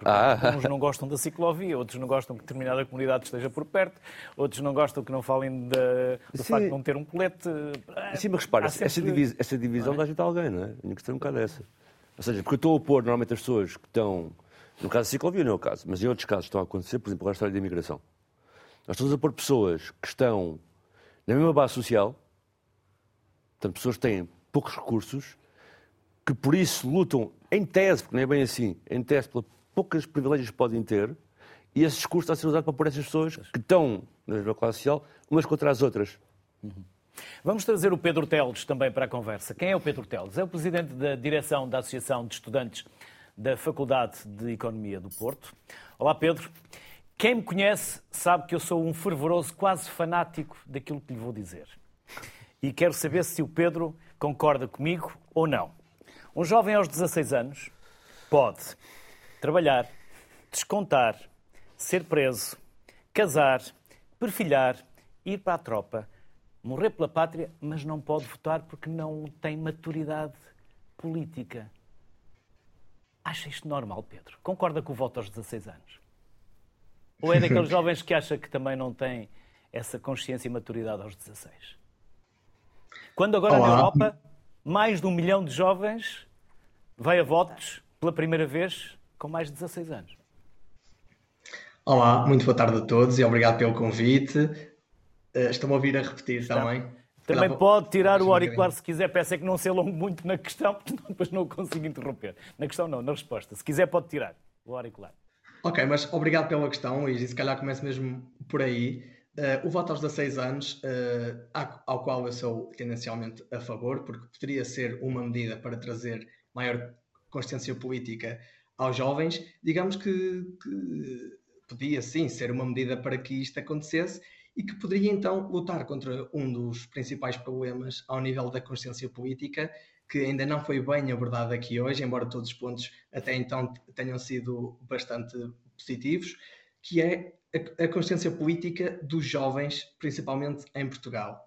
Ah. Uns não gostam da ciclovia, outros não gostam que determinada comunidade esteja por perto, outros não gostam que não falem da- do Sim. facto de não ter um colete. E sim, mas repara, sempre- essa, divis- essa divisão dá jeito a alguém, não é? A minha questão é um bocado essa. Ou seja, porque eu estou a opor normalmente as pessoas que estão, no caso da ciclovia não é o caso, mas em outros casos estão a acontecer, por exemplo, a história da imigração. Nós estamos a pôr pessoas que estão na mesma base social, portanto, pessoas que têm poucos recursos, que por isso lutam em tese, porque não é bem assim, em tese, pelas poucas privilégios podem ter, e esse discurso está a ser usado para pôr essas pessoas que estão na mesma classe social, umas contra as outras. Vamos trazer o Pedro Teles também para a conversa. Quem é o Pedro Teles? É o presidente da direção da Associação de Estudantes da Faculdade de Economia do Porto. Olá, Pedro. Quem me conhece sabe que eu sou um fervoroso, quase fanático daquilo que lhe vou dizer. E quero saber se o Pedro concorda comigo ou não. Um jovem aos 16 anos pode trabalhar, descontar, ser preso, casar, perfilhar, ir para a tropa, morrer pela pátria, mas não pode votar porque não tem maturidade política. Acha isto normal, Pedro? Concorda com o voto aos 16 anos? Ou é daqueles jovens que acha que também não tem essa consciência e maturidade aos 16? Quando agora na Olá. Europa, mais de um milhão de jovens vai a votos pela primeira vez com mais de 16 anos. Olá, muito boa tarde a todos e obrigado pelo convite. Eh, Estão-me a ouvir a repetir também? Também Calhar- pode tirar o auricular se quiser. Peço é que não se alongue muito na questão, porque depois não o consigo interromper. Na questão não, na resposta. Se quiser pode tirar o auricular. Ok, mas obrigado pela questão, Luís, e se calhar começo mesmo por aí. Eh, o voto aos 16 anos, a- ao qual eu sou tendencialmente a favor, porque poderia ser uma medida para trazer maior consciência política aos jovens, digamos que, que podia sim ser uma medida para que isto acontecesse e que poderia então lutar contra um dos principais problemas ao nível da consciência política, que ainda não foi bem abordado aqui hoje, embora todos os pontos até então tenham sido bastante positivos, que é a, consciência política dos jovens, principalmente em Portugal.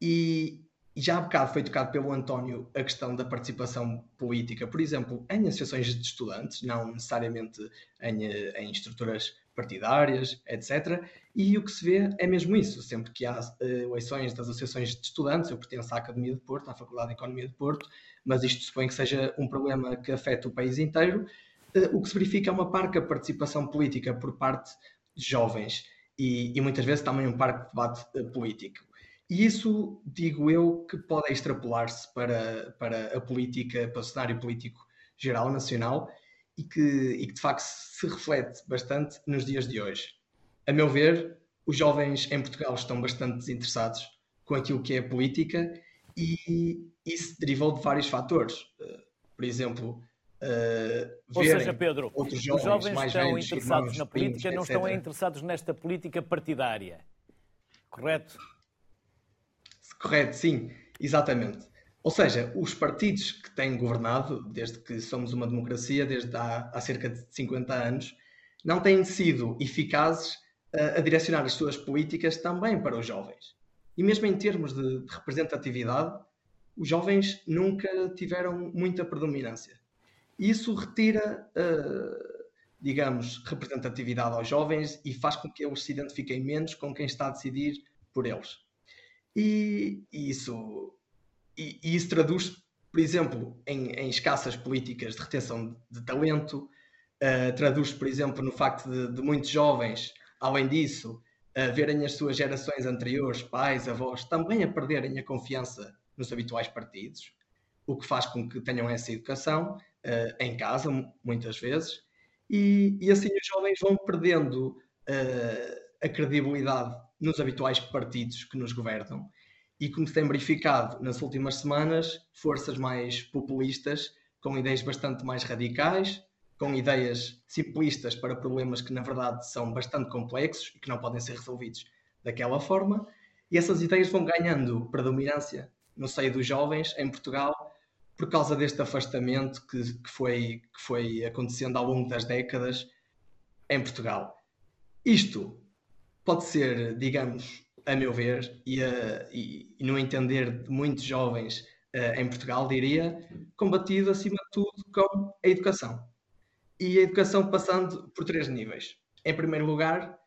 E, e já há bocado foi tocado pelo António a questão da participação política, por exemplo, em associações de estudantes, não necessariamente em, eh, em estruturas partidárias, etc. E o que se vê é mesmo isso. Sempre que há eh, eleições das associações de estudantes, eu pertenço à Academia de Porto, à Faculdade de Economia de Porto, mas isto supõe que seja um problema que afeta o país inteiro. eh, o que se verifica é uma parca participação política por parte de jovens e, e muitas vezes também um parque de debate político. E isso, digo eu, que pode extrapolar-se para, para a política, para o cenário político geral, nacional, e que, e que de facto se reflete bastante nos dias de hoje. A meu ver, os jovens em Portugal estão bastante desinteressados com aquilo que é a política e isso derivou de vários fatores. Eh, Por exemplo, eh, Ou seja, Pedro, outros os jovens, jovens mais estão velhos, interessados irmãos, na primos, política, não etc. estão interessados nesta política partidária. Correto? Correto, sim, exatamente. Ou seja, os partidos que têm governado, desde que somos uma democracia, desde há, há cerca de 50 anos, não têm sido eficazes a, a direcionar as suas políticas também para os jovens. E mesmo em termos de, de representatividade, os jovens nunca tiveram muita predominância. Isso retira, uh, digamos, representatividade aos jovens e faz com que eles se identifiquem menos com quem está a decidir por eles. E, isso, e, e, isso traduz, por exemplo, em, em, escassas políticas de retenção de, de talento, uh, traduz, por exemplo, no facto de, de muitos jovens, além disso, uh, verem as suas gerações anteriores, pais, avós, também a perderem a confiança nos habituais partidos, o que faz com que tenham essa educação uh, em casa, muitas vezes, e, e, assim os jovens vão perdendo uh, a credibilidade nos habituais partidos que nos governam. E como se tem verificado nas últimas semanas, forças mais populistas, com ideias bastante mais radicais, com ideias simplistas para problemas que na verdade são bastante complexos e que não podem ser resolvidos daquela forma, e essas ideias vão ganhando predominância no seio dos jovens em Portugal por causa deste afastamento que, que, foi, que foi acontecendo ao longo das décadas em Portugal. Isto pode ser, digamos, a meu ver, e, a, e, e no entender de muitos jovens uh, em Portugal, diria, combatido acima de tudo com a educação. E a educação passando por três níveis. Em primeiro lugar,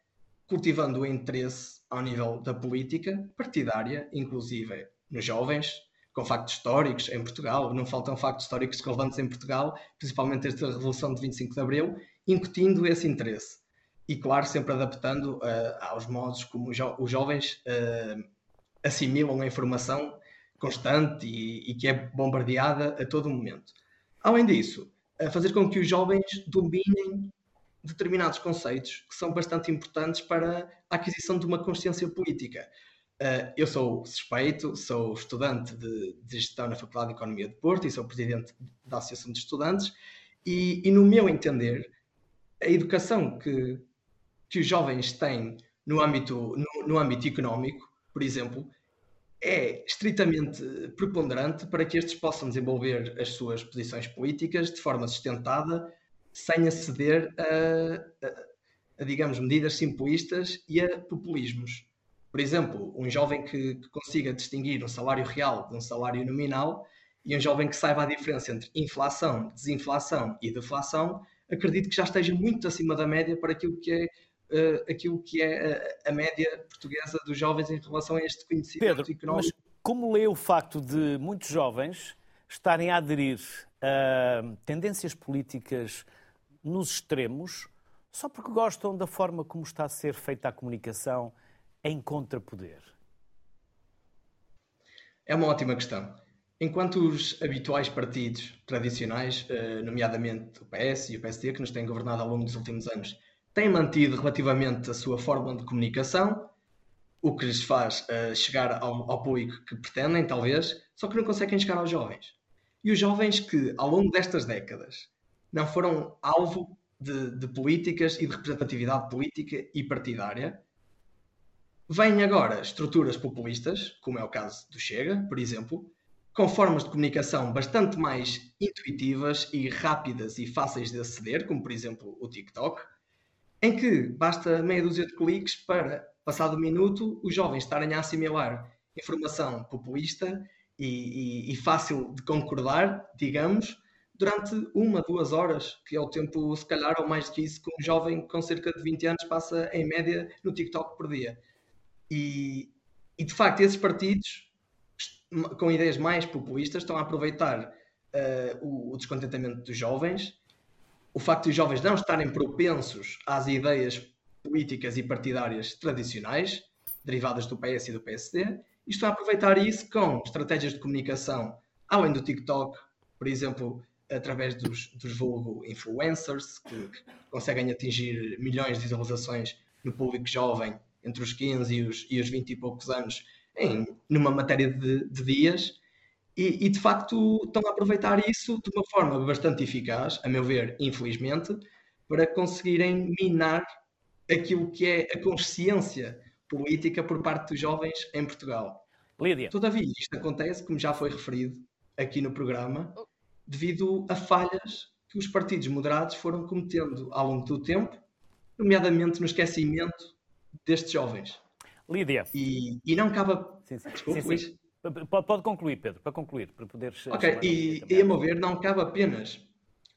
cultivando o interesse ao nível da política partidária, inclusive nos jovens, com factos históricos em Portugal, não faltam factos históricos relevantes em Portugal, principalmente desde a Revolução de 25 de Abril, incutindo esse interesse. E, claro, sempre adaptando uh, aos modos como jo os jovens uh, assimilam a informação constante e, e, que é bombardeada a todo momento. Além disso, fazer com que os jovens dominem determinados conceitos que são bastante importantes para a aquisição de uma consciência política. Uh, eu sou suspeito, sou estudante de, de, gestão na Faculdade de Economia de Porto e sou presidente da Associação de Estudantes, e, e no meu entender, a educação que, que os jovens têm no âmbito, no, no âmbito económico, por exemplo, é estritamente preponderante para que estes possam desenvolver as suas posições políticas de forma sustentada, sem aceder a, a, a digamos, medidas simplistas e a populismos. Por exemplo, um jovem que, que consiga distinguir um salário real de um salário nominal e um jovem que saiba a diferença entre inflação, desinflação e deflação, acredito que já esteja muito acima da média para aquilo que é uh, aquilo que é a, a, média portuguesa dos jovens em relação a este conhecimento Pedro, económico. Mas como lê o facto de muitos jovens estarem a aderir a tendências políticas nos extremos só porque gostam da forma como está a ser feita a comunicação em contrapoder? É uma ótima questão. Enquanto os habituais partidos tradicionais, eh, nomeadamente o PS e o PSD, que nos têm governado ao longo dos últimos anos, têm mantido relativamente a sua forma de comunicação, o que lhes faz uh, chegar ao, ao, público que pretendem, talvez, só que não conseguem chegar aos jovens. E os jovens que, ao longo destas décadas, não foram alvo de, de políticas e de representatividade política e partidária, Vêm agora estruturas populistas, como é o caso do Chega, por exemplo, com formas de comunicação bastante mais intuitivas e rápidas e fáceis de aceder, como por exemplo o TikTok, em que basta meia dúzia de cliques para, passado um minuto, os jovens estarem a assimilar informação populista e, e, e fácil de concordar, digamos, durante uma, duas horas, que é o tempo, se calhar, ou mais do que isso, que um jovem com cerca de 20 anos passa em média no TikTok por dia. E, e de facto, esses partidos com ideias mais populistas estão a aproveitar uh, o, o, descontentamento dos jovens, o facto de os jovens não estarem propensos às ideias políticas e partidárias tradicionais, derivadas do PS e do PSD, e estão a aproveitar isso com estratégias de comunicação, além do TikTok, por exemplo, através dos, dos vulgo influencers, que, que conseguem atingir milhões de visualizações no público jovem entre os 15 e os, e os 20 e poucos anos em numa matéria de, de dias e, e, de facto estão a aproveitar isso de uma forma bastante eficaz, a meu ver, infelizmente, para conseguirem minar aquilo que é a consciência política por parte dos jovens em Portugal. Lídia. Todavia, isto acontece, como já foi referido aqui no programa, devido a falhas que os partidos moderados foram cometendo ao longo do tempo, nomeadamente no esquecimento destes jovens. Lídia. E, e não cabe. Sim, sim. Desculpe, sim, sim. Pode, concluir, Pedro, para concluir, para poderes. Ok, e, e a meu ver, não cabe apenas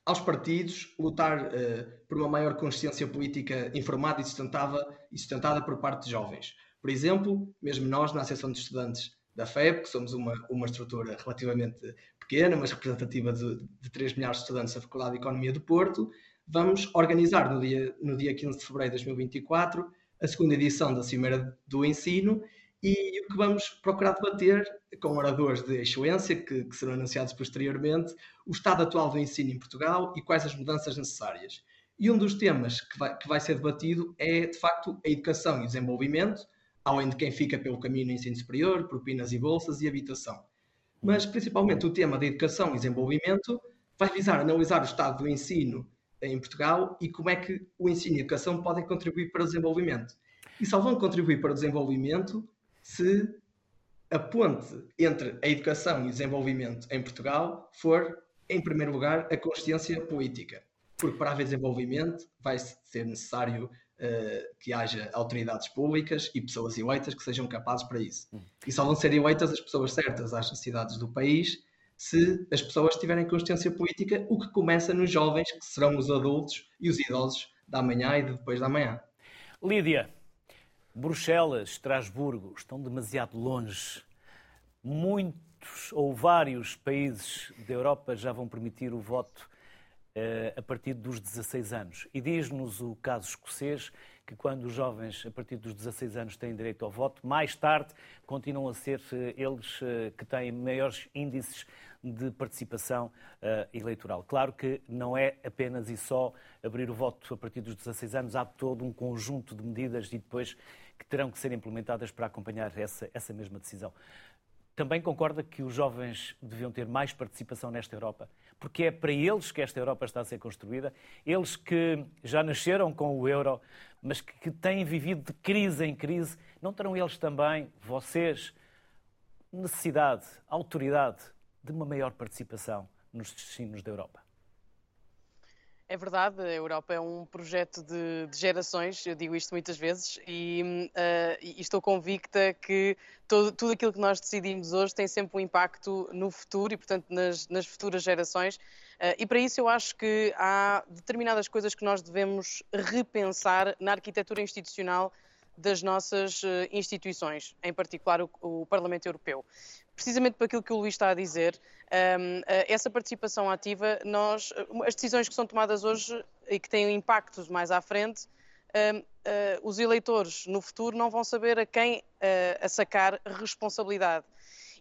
aos partidos lutar uh, por uma maior consciência política informada e sustentada, e sustentada por parte de jovens. Por exemplo, mesmo nós, na Associação de Estudantes da FEB, que somos uma, uma estrutura relativamente pequena, mas representativa de, de 3 milhares de estudantes da Faculdade de Economia do Porto, vamos organizar no dia, no dia 15 de fevereiro de 2024 a segunda edição da Cimeira do Ensino e o que vamos procurar debater com oradores de excelência, que, que, serão anunciados posteriormente, o estado atual do ensino em Portugal e quais as mudanças necessárias. E um dos temas que vai, que vai ser debatido é, de facto, a educação e desenvolvimento, além de quem fica pelo caminho no ensino superior, propinas e bolsas e habitação. Mas, principalmente, o tema da educação e desenvolvimento vai visar analisar o estado do ensino em Portugal e como é que o ensino e a educação podem contribuir para o desenvolvimento. E só vão contribuir para o desenvolvimento se a ponte entre a educação e o desenvolvimento em Portugal for, em primeiro lugar, a consciência política. Porque para haver desenvolvimento vai ser necessário uh, que haja autoridades públicas e pessoas eleitas que sejam capazes para isso. E só vão ser eleitas as pessoas certas às necessidades do país se as pessoas tiverem consciência política, o que começa nos jovens, que serão os adultos e os idosos da manhã e de depois da manhã. Lídia, Bruxelas, Estrasburgo estão demasiado longe. Muitos ou vários países da Europa já vão permitir o voto uh, a partir dos 16 anos. E diz-nos o caso escocês que quando os jovens a partir dos 16 anos têm direito ao voto, mais tarde continuam a ser uh, eles uh, que têm maiores índices de participação uh, eleitoral. Claro que não é apenas e só abrir o voto a partir dos 16 anos, há todo um conjunto de medidas e depois que terão que ser implementadas para acompanhar essa, essa mesma decisão. Também concorda que os jovens deviam ter mais participação nesta Europa? Porque é para eles que esta Europa está a ser construída, eles que já nasceram com o euro, mas que, que têm vivido de crise em crise, não terão eles também, vocês, necessidade, autoridade de uma maior participação nos destinos da Europa? É verdade, a Europa é um projeto de, de gerações, eu digo isto muitas vezes, e, uh, e estou convicta que todo, tudo aquilo que nós decidimos hoje tem sempre um impacto no futuro e, portanto, nas, nas futuras gerações. Uh, e para isso eu acho que há determinadas coisas que nós devemos repensar na arquitetura institucional das nossas uh, instituições, em particular o, o Parlamento Europeu precisamente por aquilo que o Luís está a dizer, eh, essa participação ativa, nós, eh, as decisões que são tomadas hoje e que têm impactos mais à frente, eh, os eleitores no futuro não vão saber a quem a sacar responsabilidade.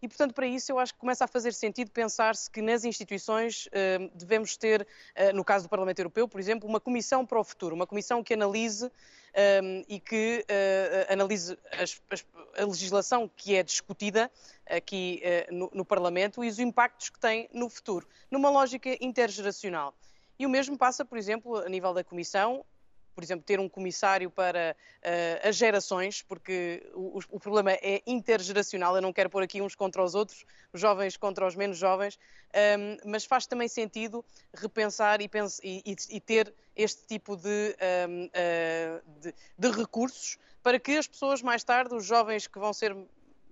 E, portanto, para isso eu acho que começa a fazer sentido pensar-se que nas instituições uh, devemos ter, uh, no caso do Parlamento Europeu, por exemplo, uma comissão para o futuro, uma comissão que analise um, e que uh, analise as, as, a legislação que é discutida aqui uh, no, no, Parlamento e os impactos que tem no futuro, numa lógica intergeracional. E o mesmo passa, por exemplo, a nível da Comissão, por exemplo, ter um comissário para uh, as gerações, porque o, o, problema é intergeracional, eu não quero pôr aqui uns contra os outros, os jovens contra os menos jovens, um, ehm, mas faz também sentido repensar e, e, e ter este tipo de, um, ehm, uh, eh, de, de recursos para que as pessoas mais tarde, os jovens que vão ser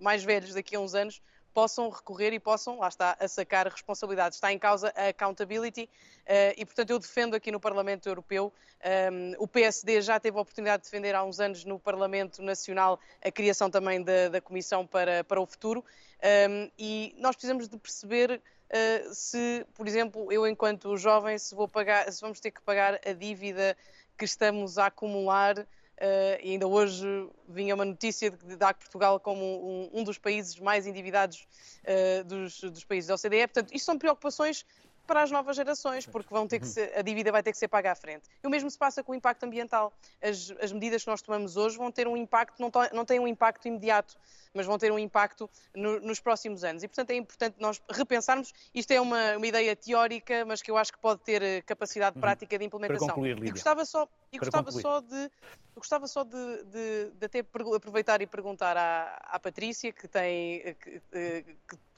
mais velhos daqui a uns anos, possam recorrer e possam, lá está, a sacar responsabilidades. Está em causa a accountability uh, e, portanto, eu defendo aqui no Parlamento Europeu, ehm, o PSD já teve a oportunidade de defender há uns anos no Parlamento Nacional a criação também da, da Comissão para, para o Futuro ehm, e nós precisamos de perceber uh, se, por exemplo, eu enquanto jovem, se, vou pagar, se vamos ter que pagar a dívida que estamos a acumular Uh, e ainda hoje vinha uma notícia de, de dar Portugal como um, um, dos países mais endividados uh, dos, dos, países da OCDE. Portanto, isto são preocupações para as novas gerações, porque vão ter que ser, a dívida vai ter que ser paga à frente. E o mesmo se passa com o impacto ambiental. As, as medidas que nós tomamos hoje vão ter um impacto, não, não têm um impacto imediato, mas vão ter um impacto no, nos próximos anos. E, portanto, é importante nós repensarmos. Isto é uma, uma ideia teórica, mas que eu acho que pode ter eh, capacidade uhum. prática de implementação. Para concluir, Lídia. E gostava só, e gostava só de, gostava só de, de, de, até aproveitar e perguntar à, à Patrícia, que tem, eh, eh,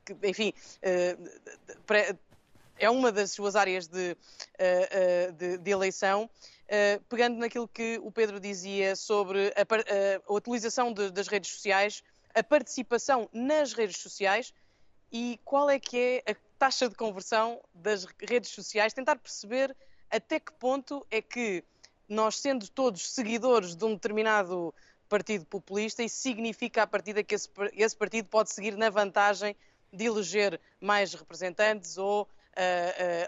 que, que enfim, é uma das suas áreas de, de, de eleição. Uh, pegando naquilo que o Pedro dizia sobre a, a, utilização de, das redes sociais, a participação nas redes sociais e qual é que é a taxa de conversão das redes sociais, tentar perceber até que ponto é que nós, sendo todos seguidores de um determinado partido populista, isso significa a partida que esse, esse partido pode seguir na vantagem de eleger mais representantes ou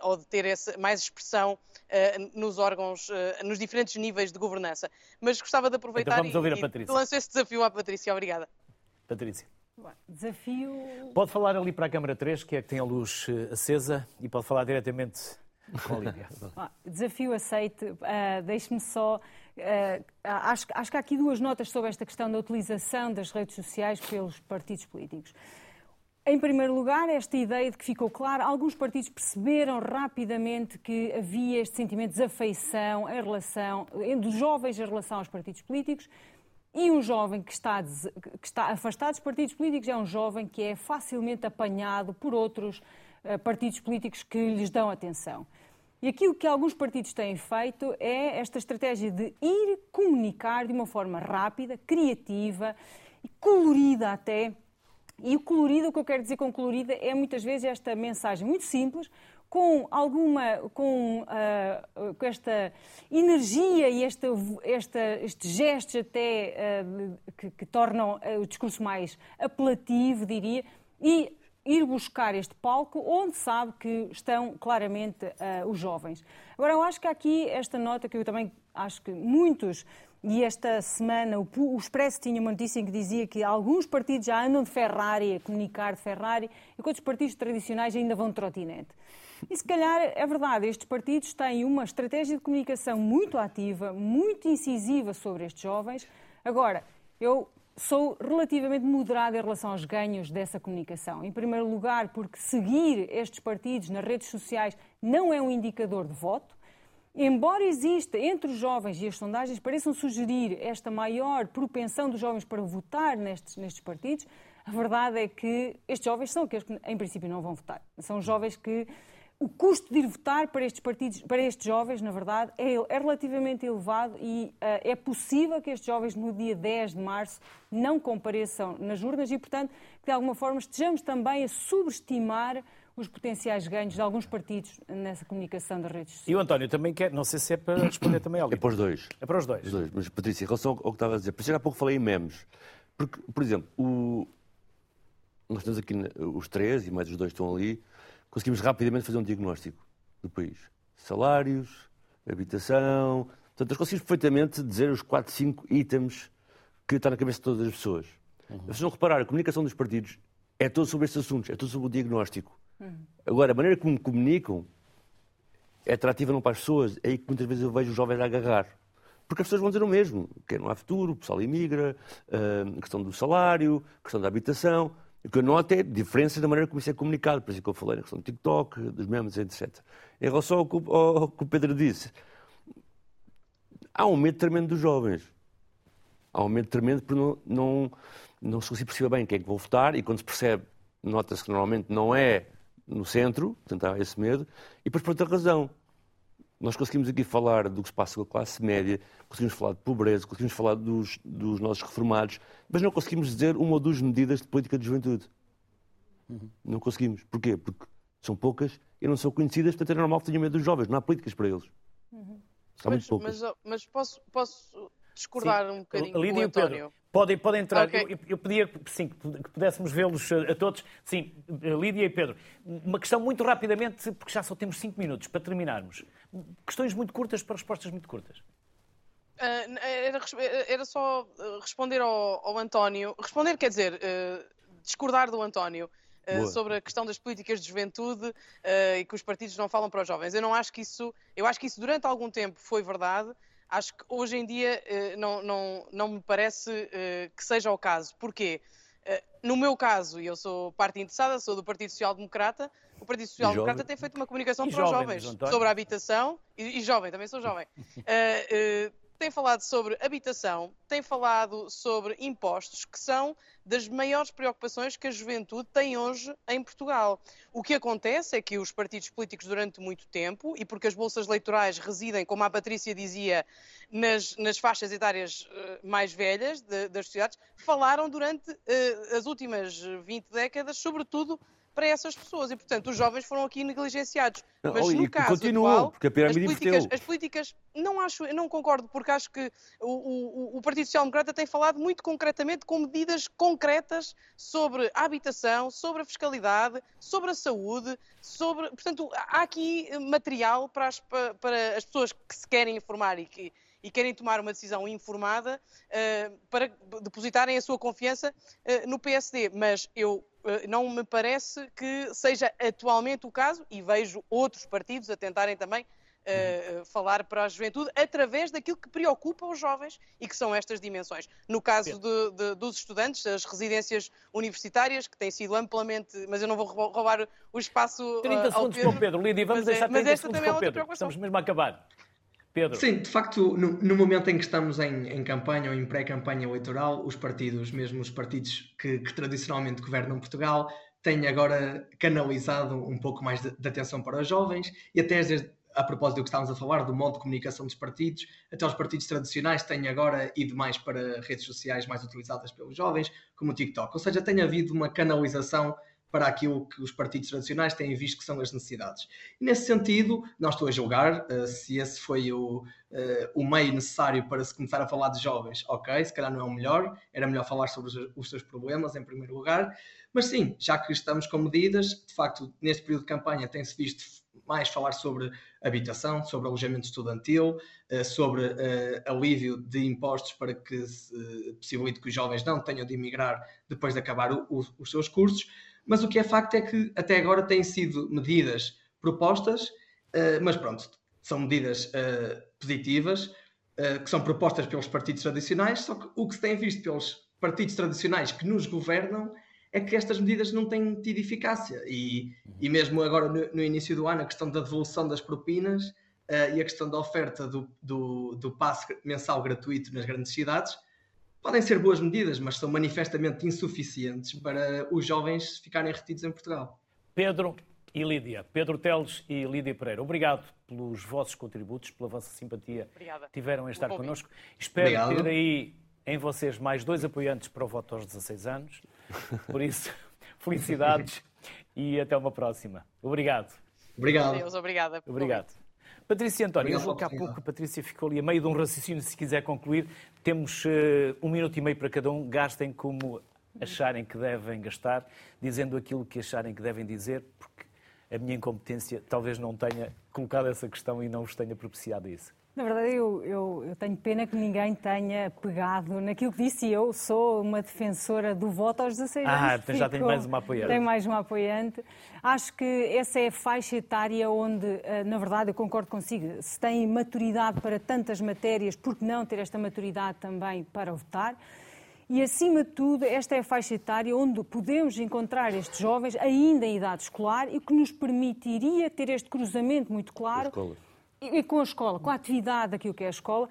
ou de ter essa, mais expressão uh, nos órgãos, nos diferentes níveis de governança. Mas gostava de aproveitar então vamos ouvir a Patrícia. e lanço esse desafio à Patrícia. Obrigada. Patrícia. Desafio. Pode falar ali para a Câmara 3, que é que tem a luz acesa, e pode falar diretamente com a Lídia. Desafio aceite. Uh, Deixe-me só. Uh, acho, acho que há aqui duas notas sobre esta questão da utilização das redes sociais pelos partidos políticos. Em primeiro lugar, esta ideia de que ficou claro, alguns partidos perceberam rapidamente que havia este sentimento de desafeição em relação, dos jovens em relação aos partidos políticos, e um jovem que está, que está afastado dos partidos políticos é um jovem que é facilmente apanhado por outros uh, partidos políticos que lhes dão atenção. E aquilo que alguns partidos têm feito é esta estratégia de ir comunicar de uma forma rápida, criativa e colorida até e o colorido, o que eu quero dizer com colorida, é muitas vezes esta mensagem muito simples, com alguma, com, uh, com esta energia e esta, esta, estes gestos até uh, que, que, tornam uh, o discurso mais apelativo, diria, e ir buscar este palco onde sabe que estão claramente os jovens. Agora, eu acho que há aqui esta nota que eu também acho que muitos e esta semana o, Expresso tinha uma notícia em que dizia que alguns partidos já andam de Ferrari, a comunicar de Ferrari, enquanto os partidos tradicionais ainda vão de trotinete. E se calhar é verdade, estes partidos têm uma estratégia de comunicação muito ativa, muito incisiva sobre estes jovens. Agora, eu sou relativamente moderada em relação aos ganhos dessa comunicação. Em primeiro lugar, porque seguir estes partidos nas redes sociais não é um indicador de voto. Embora exista entre os jovens e as sondagens pareçam sugerir esta maior propensão dos jovens para votar nestes, nestes partidos, a verdade é que estes jovens são aqueles que, em princípio, não vão votar. São jovens que o custo de ir votar para estes partidos, para estes jovens, na verdade, é, é relativamente elevado e uh, é possível que estes jovens, no dia 10 de março, não compareçam nas urnas e, portanto, que de alguma forma estejamos também a subestimar os potenciais ganhos de alguns partidos nessa comunicação das redes sociais. E o António também quer, não sei se é para responder também ao É para os dois. É para os dois. Os dois. Mas, Patrícia, em relação ao que estava a dizer, por isso há pouco falei em memes. Porque, por exemplo, o... nós temos aqui os três, e mais os dois estão ali, conseguimos rapidamente fazer um diagnóstico do país. Salários, habitação. Portanto, nós conseguimos perfeitamente dizer os 4, 5 itens que estão na cabeça de todas as pessoas. Uhum. Se não reparar, a comunicação dos partidos é todo sobre estes assuntos, é todo sobre o diagnóstico. Agora, a maneira como comunicam é atrativa não para as pessoas. É aí que muitas vezes eu vejo os jovens a agarrar. Porque as pessoas vão dizer o mesmo, que não há futuro, o pessoal imigra, a questão do salário, a questão da habitação. O que eu noto é diferenças da maneira como isso é comunicado. Por isso que eu falei na questão do TikTok, dos memes, etc. Em relação ao que, o Pedro disse, há um medo tremendo dos jovens. Há um medo tremendo porque não, não, não se percebe bem quem é que vou votar e quando se percebe, nota-se que normalmente não é no centro, portanto há esse medo, e depois por outra razão. Nós conseguimos aqui falar do que se passa com a classe média, conseguimos falar de pobreza, conseguimos falar dos, dos nossos reformados, mas não conseguimos dizer uma ou duas medidas de política de juventude. Uhum. Não conseguimos. Porquê? Porque são poucas e não são conhecidas, portanto é normal que tenham medo dos jovens, não há políticas para eles. Uhum. Mas, muito poucas. Mas, mas posso, posso discordar Sim. um bocadinho Lídia com o António? Podem, podem entrar. Okay. Eu, eu, pedia sim, que pudéssemos vê-los a, a, todos. Sim, Lídia e Pedro. Uma questão muito rapidamente, porque já só temos cinco minutos para terminarmos. Questões muito curtas para respostas muito curtas. Uh, era, era, só responder ao, ao, António. Responder quer dizer uh, discordar do António. Uh, sobre a questão das políticas de juventude uh, e que os partidos não falam para os jovens. Eu não acho que isso, eu acho que isso durante algum tempo foi verdade, Acho que hoje em dia eh, não, não, não me parece eh, que seja o caso. Porquê? Eh, no meu caso, e eu sou parte interessada, sou do Partido Social Democrata, o Partido Social Democrata tem feito uma comunicação e para jovem, os jovens sobre a habitação, e, e, jovem, também sou jovem, uh, uh, tem falado sobre habitação, tem falado sobre impostos, que são das maiores preocupações que a juventude tem hoje em Portugal. O que acontece é que os partidos políticos, durante muito tempo, e porque as bolsas eleitorais residem, como a Patrícia dizia, nas, nas faixas etárias uh, mais velhas de, das sociedades, falaram durante uh, as últimas 20 décadas, sobretudo para essas pessoas. E, portanto, os jovens foram aqui negligenciados. Mas no caso continuam, atual, porque a pirâmide as políticas, inverteu. as políticas, não acho, não concordo, porque acho que o, o, o Partido Social Democrata tem falado muito concretamente com medidas concretas sobre a habitação, sobre a fiscalidade, sobre a saúde, sobre, portanto, há aqui material para as, para as pessoas que se querem informar e que e querem tomar uma decisão informada uh, para depositarem a sua confiança uh, no PSD. Mas eu uh, não me parece que seja atualmente o caso e vejo outros partidos a tentarem também Uh, falar para a juventude através daquilo que preocupa os jovens e que são estas dimensões. No caso de, de, dos estudantes, as residências universitárias, que têm sido amplamente. Mas eu não vou roubar o espaço. 30 uh, segundos Pedro, para o Pedro. Lídia, vamos mas deixar é, 30 mas esta segundos também é para o Pedro. Estamos mesmo a acabar. Pedro. Sim, de facto, no, no, momento em que estamos em, em campanha ou em pré-campanha eleitoral, os partidos, mesmo os partidos que, que, tradicionalmente governam Portugal, têm agora canalizado um pouco mais de, de atenção para os jovens e até desde, a propósito do que estávamos a falar, do modo de comunicação dos partidos, até os partidos tradicionais têm agora ido mais para redes sociais mais utilizadas pelos jovens, como o TikTok. Ou seja, tem havido uma canalização para aquilo que os partidos tradicionais têm visto que são as necessidades. Nesse sentido, não estou a julgar uh, se esse foi o, uh, o meio necessário para se começar a falar de jovens. Ok, se calhar não é o melhor, era melhor falar sobre os, os seus problemas em primeiro lugar, mas sim, já que estamos com medidas, de facto, neste período de campanha tem-se visto mais falar sobre habitação, sobre alojamento estudantil, uh, sobre alívio de impostos para que se possibilite que os jovens não tenham de emigrar depois de acabar os seus cursos mas o que é facto é que até agora têm sido medidas propostas, uh, mas pronto, são medidas uh, positivas, uh, que são propostas pelos partidos tradicionais, só que o que se tem visto pelos partidos tradicionais que nos governam é que estas medidas não têm tido eficácia. E, e mesmo agora no, no início do ano, a questão da devolução das propinas e a questão da oferta do, do, do passe mensal gratuito nas grandes cidades podem ser boas medidas, mas são manifestamente insuficientes para os jovens ficarem retidos em Portugal. Pedro e Lídia. Pedro Teles e Lídia Pereira, obrigado pelos vossos contributos, pela vossa simpatia Obrigada. tiveram em estar connosco. Espero Obrigado. ter aí em vocês mais dois apoiantes para o voto aos 16 anos. Por isso, felicidades e até uma próxima. Obrigado. Obrigado. Deus, obrigada. Obrigado. Patrícia António, eu julgo que há pouco a Patrícia ficou ali a meio de um raciocínio, se quiser concluir. Temos uh, um minuto e meio para cada um. Gastem como acharem que devem gastar, dizendo aquilo que acharem que devem dizer, porque a minha incompetência talvez não tenha colocado essa questão e não vos tenha propiciado isso. Na verdade, eu, eu, eu, tenho pena que ninguém tenha pegado naquilo que disse. Eu sou uma defensora do voto aos 16 anos. Ah, então já tenho mais uma apoiante. Tem mais uma apoiante. Acho que essa é a faixa etária onde, eh, na verdade, eu concordo consigo, se tem maturidade para tantas matérias, por que não ter esta maturidade também para votar? E, acima de tudo, esta é a faixa etária onde podemos encontrar estes jovens ainda em idade escolar e que nos permitiria ter este cruzamento muito claro e com a escola, com a atividade daquilo que é a escola,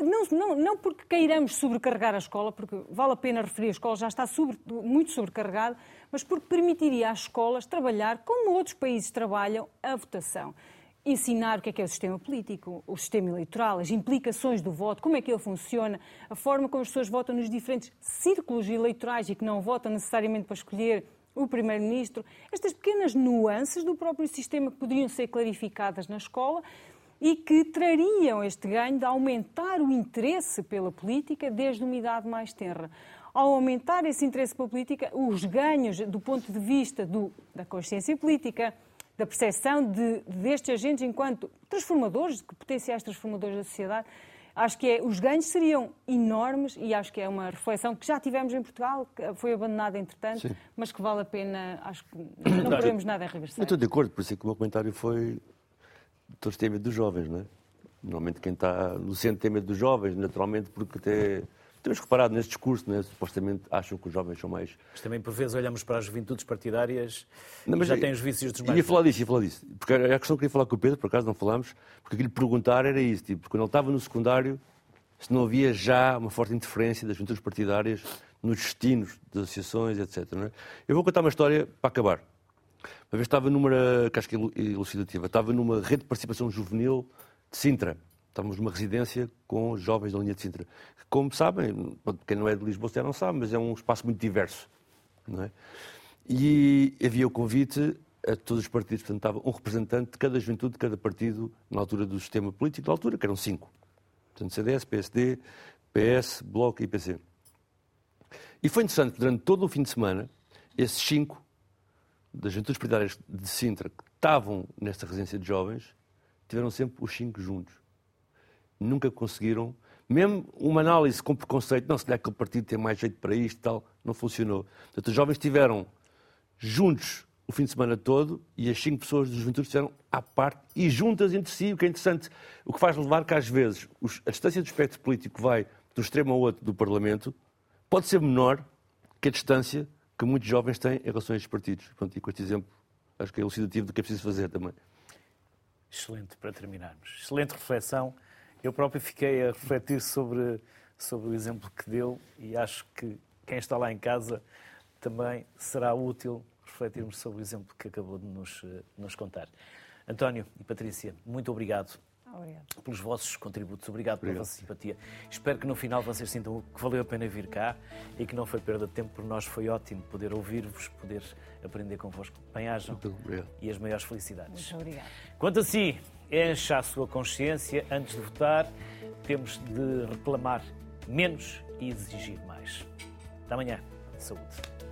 não, não, não porque queiramos sobrecarregar a escola, porque vale a pena referir, a escola já está sobre, muito sobrecarregada, mas porque permitiria às escolas trabalhar, como outros países trabalham, a votação. Ensinar o que é que é o sistema político, o sistema eleitoral, as implicações do voto, como é que ele funciona, a forma como as pessoas votam nos diferentes círculos eleitorais e que não votam necessariamente para escolher o Primeiro-Ministro. Estas pequenas nuances do próprio sistema que poderiam ser clarificadas na escola e que trariam este ganho de aumentar o interesse pela política desde uma idade mais tenra. Ao aumentar esse interesse pela política, os ganhos do ponto de vista do, da consciência política, da percepção de, destes agentes enquanto transformadores, potenciais transformadores da sociedade, acho que é, os ganhos seriam enormes e acho que é uma reflexão que já tivemos em Portugal, que foi abandonada entretanto, Sim. mas que vale a pena, acho que não perdemos nada a regressar. Eu estou de acordo, por isso é que o meu comentário foi todos têm medo dos jovens, não é? Normalmente quem está no centro tem medo dos jovens, naturalmente, porque até temos reparado nesse discurso, né? supostamente acham que os jovens são mais. Mas também, por vezes, olhamos para as juventudes partidárias não, mas já têm os vícios dos mais. Ia falar disso, ia falar disso. Porque a questão que queria falar com o Pedro, por acaso não falámos, porque aquilo perguntar era isso, tipo, quando ele estava no secundário, se não havia já uma forte interferência das juventudes partidárias nos destinos das associações, etc. É? Eu vou contar uma história para acabar. Uma vez estava numa, é elucidativa, estava numa rede de participação juvenil de Sintra. Estávamos numa residência com jovens da linha de Sintra. Como sabem, quem não é de Lisboa já não sabe, mas é um espaço muito diverso. Não é? E havia o convite a todos os partidos, portanto, estava um representante de cada juventude, de cada partido, na altura do sistema político, da altura, que eram cinco. Portanto, CDS, PSD, PS, Bloco e IPC. E foi interessante, durante todo o fim de semana, esses cinco das juventudes partidárias de Sintra que estavam nesta residência de jovens, tiveram sempre os cinco juntos. Nunca conseguiram, mesmo uma análise com preconceito, não, se calhar aquele partido tem mais jeito para isto tal, não funcionou. Portanto, os jovens estiveram juntos o fim de semana todo e as cinco pessoas dos juventudes estiveram à parte e juntas entre si, o que é interessante, o que faz levar que às vezes a distância do espectro político vai do extremo ao outro do Parlamento pode ser menor que a distância que muitos jovens têm em relação a estes partidos. Pronto, e com este exemplo, acho que é elucidativo do que é preciso fazer também. Excelente, para terminarmos. Excelente reflexão. Eu próprio fiquei a refletir sobre, sobre o exemplo que deu e acho que quem está lá em casa também será útil refletirmos sobre o exemplo que acabou de nos, eh, nos contar. António e Patrícia, muito obrigado Obrigado. pelos vossos contributos. Obrigado, Obrigado, pela vossa simpatia. Espero que no final vocês sintam que valeu a pena vir cá e que não foi perda de tempo. Por nós foi ótimo poder ouvir-vos, poder aprender convosco. Bem-ajam e as maiores felicidades. Muito obrigado. Quanto a si, encha a sua consciência. Antes de votar, temos de reclamar menos e exigir mais. Até amanhã. Saúde.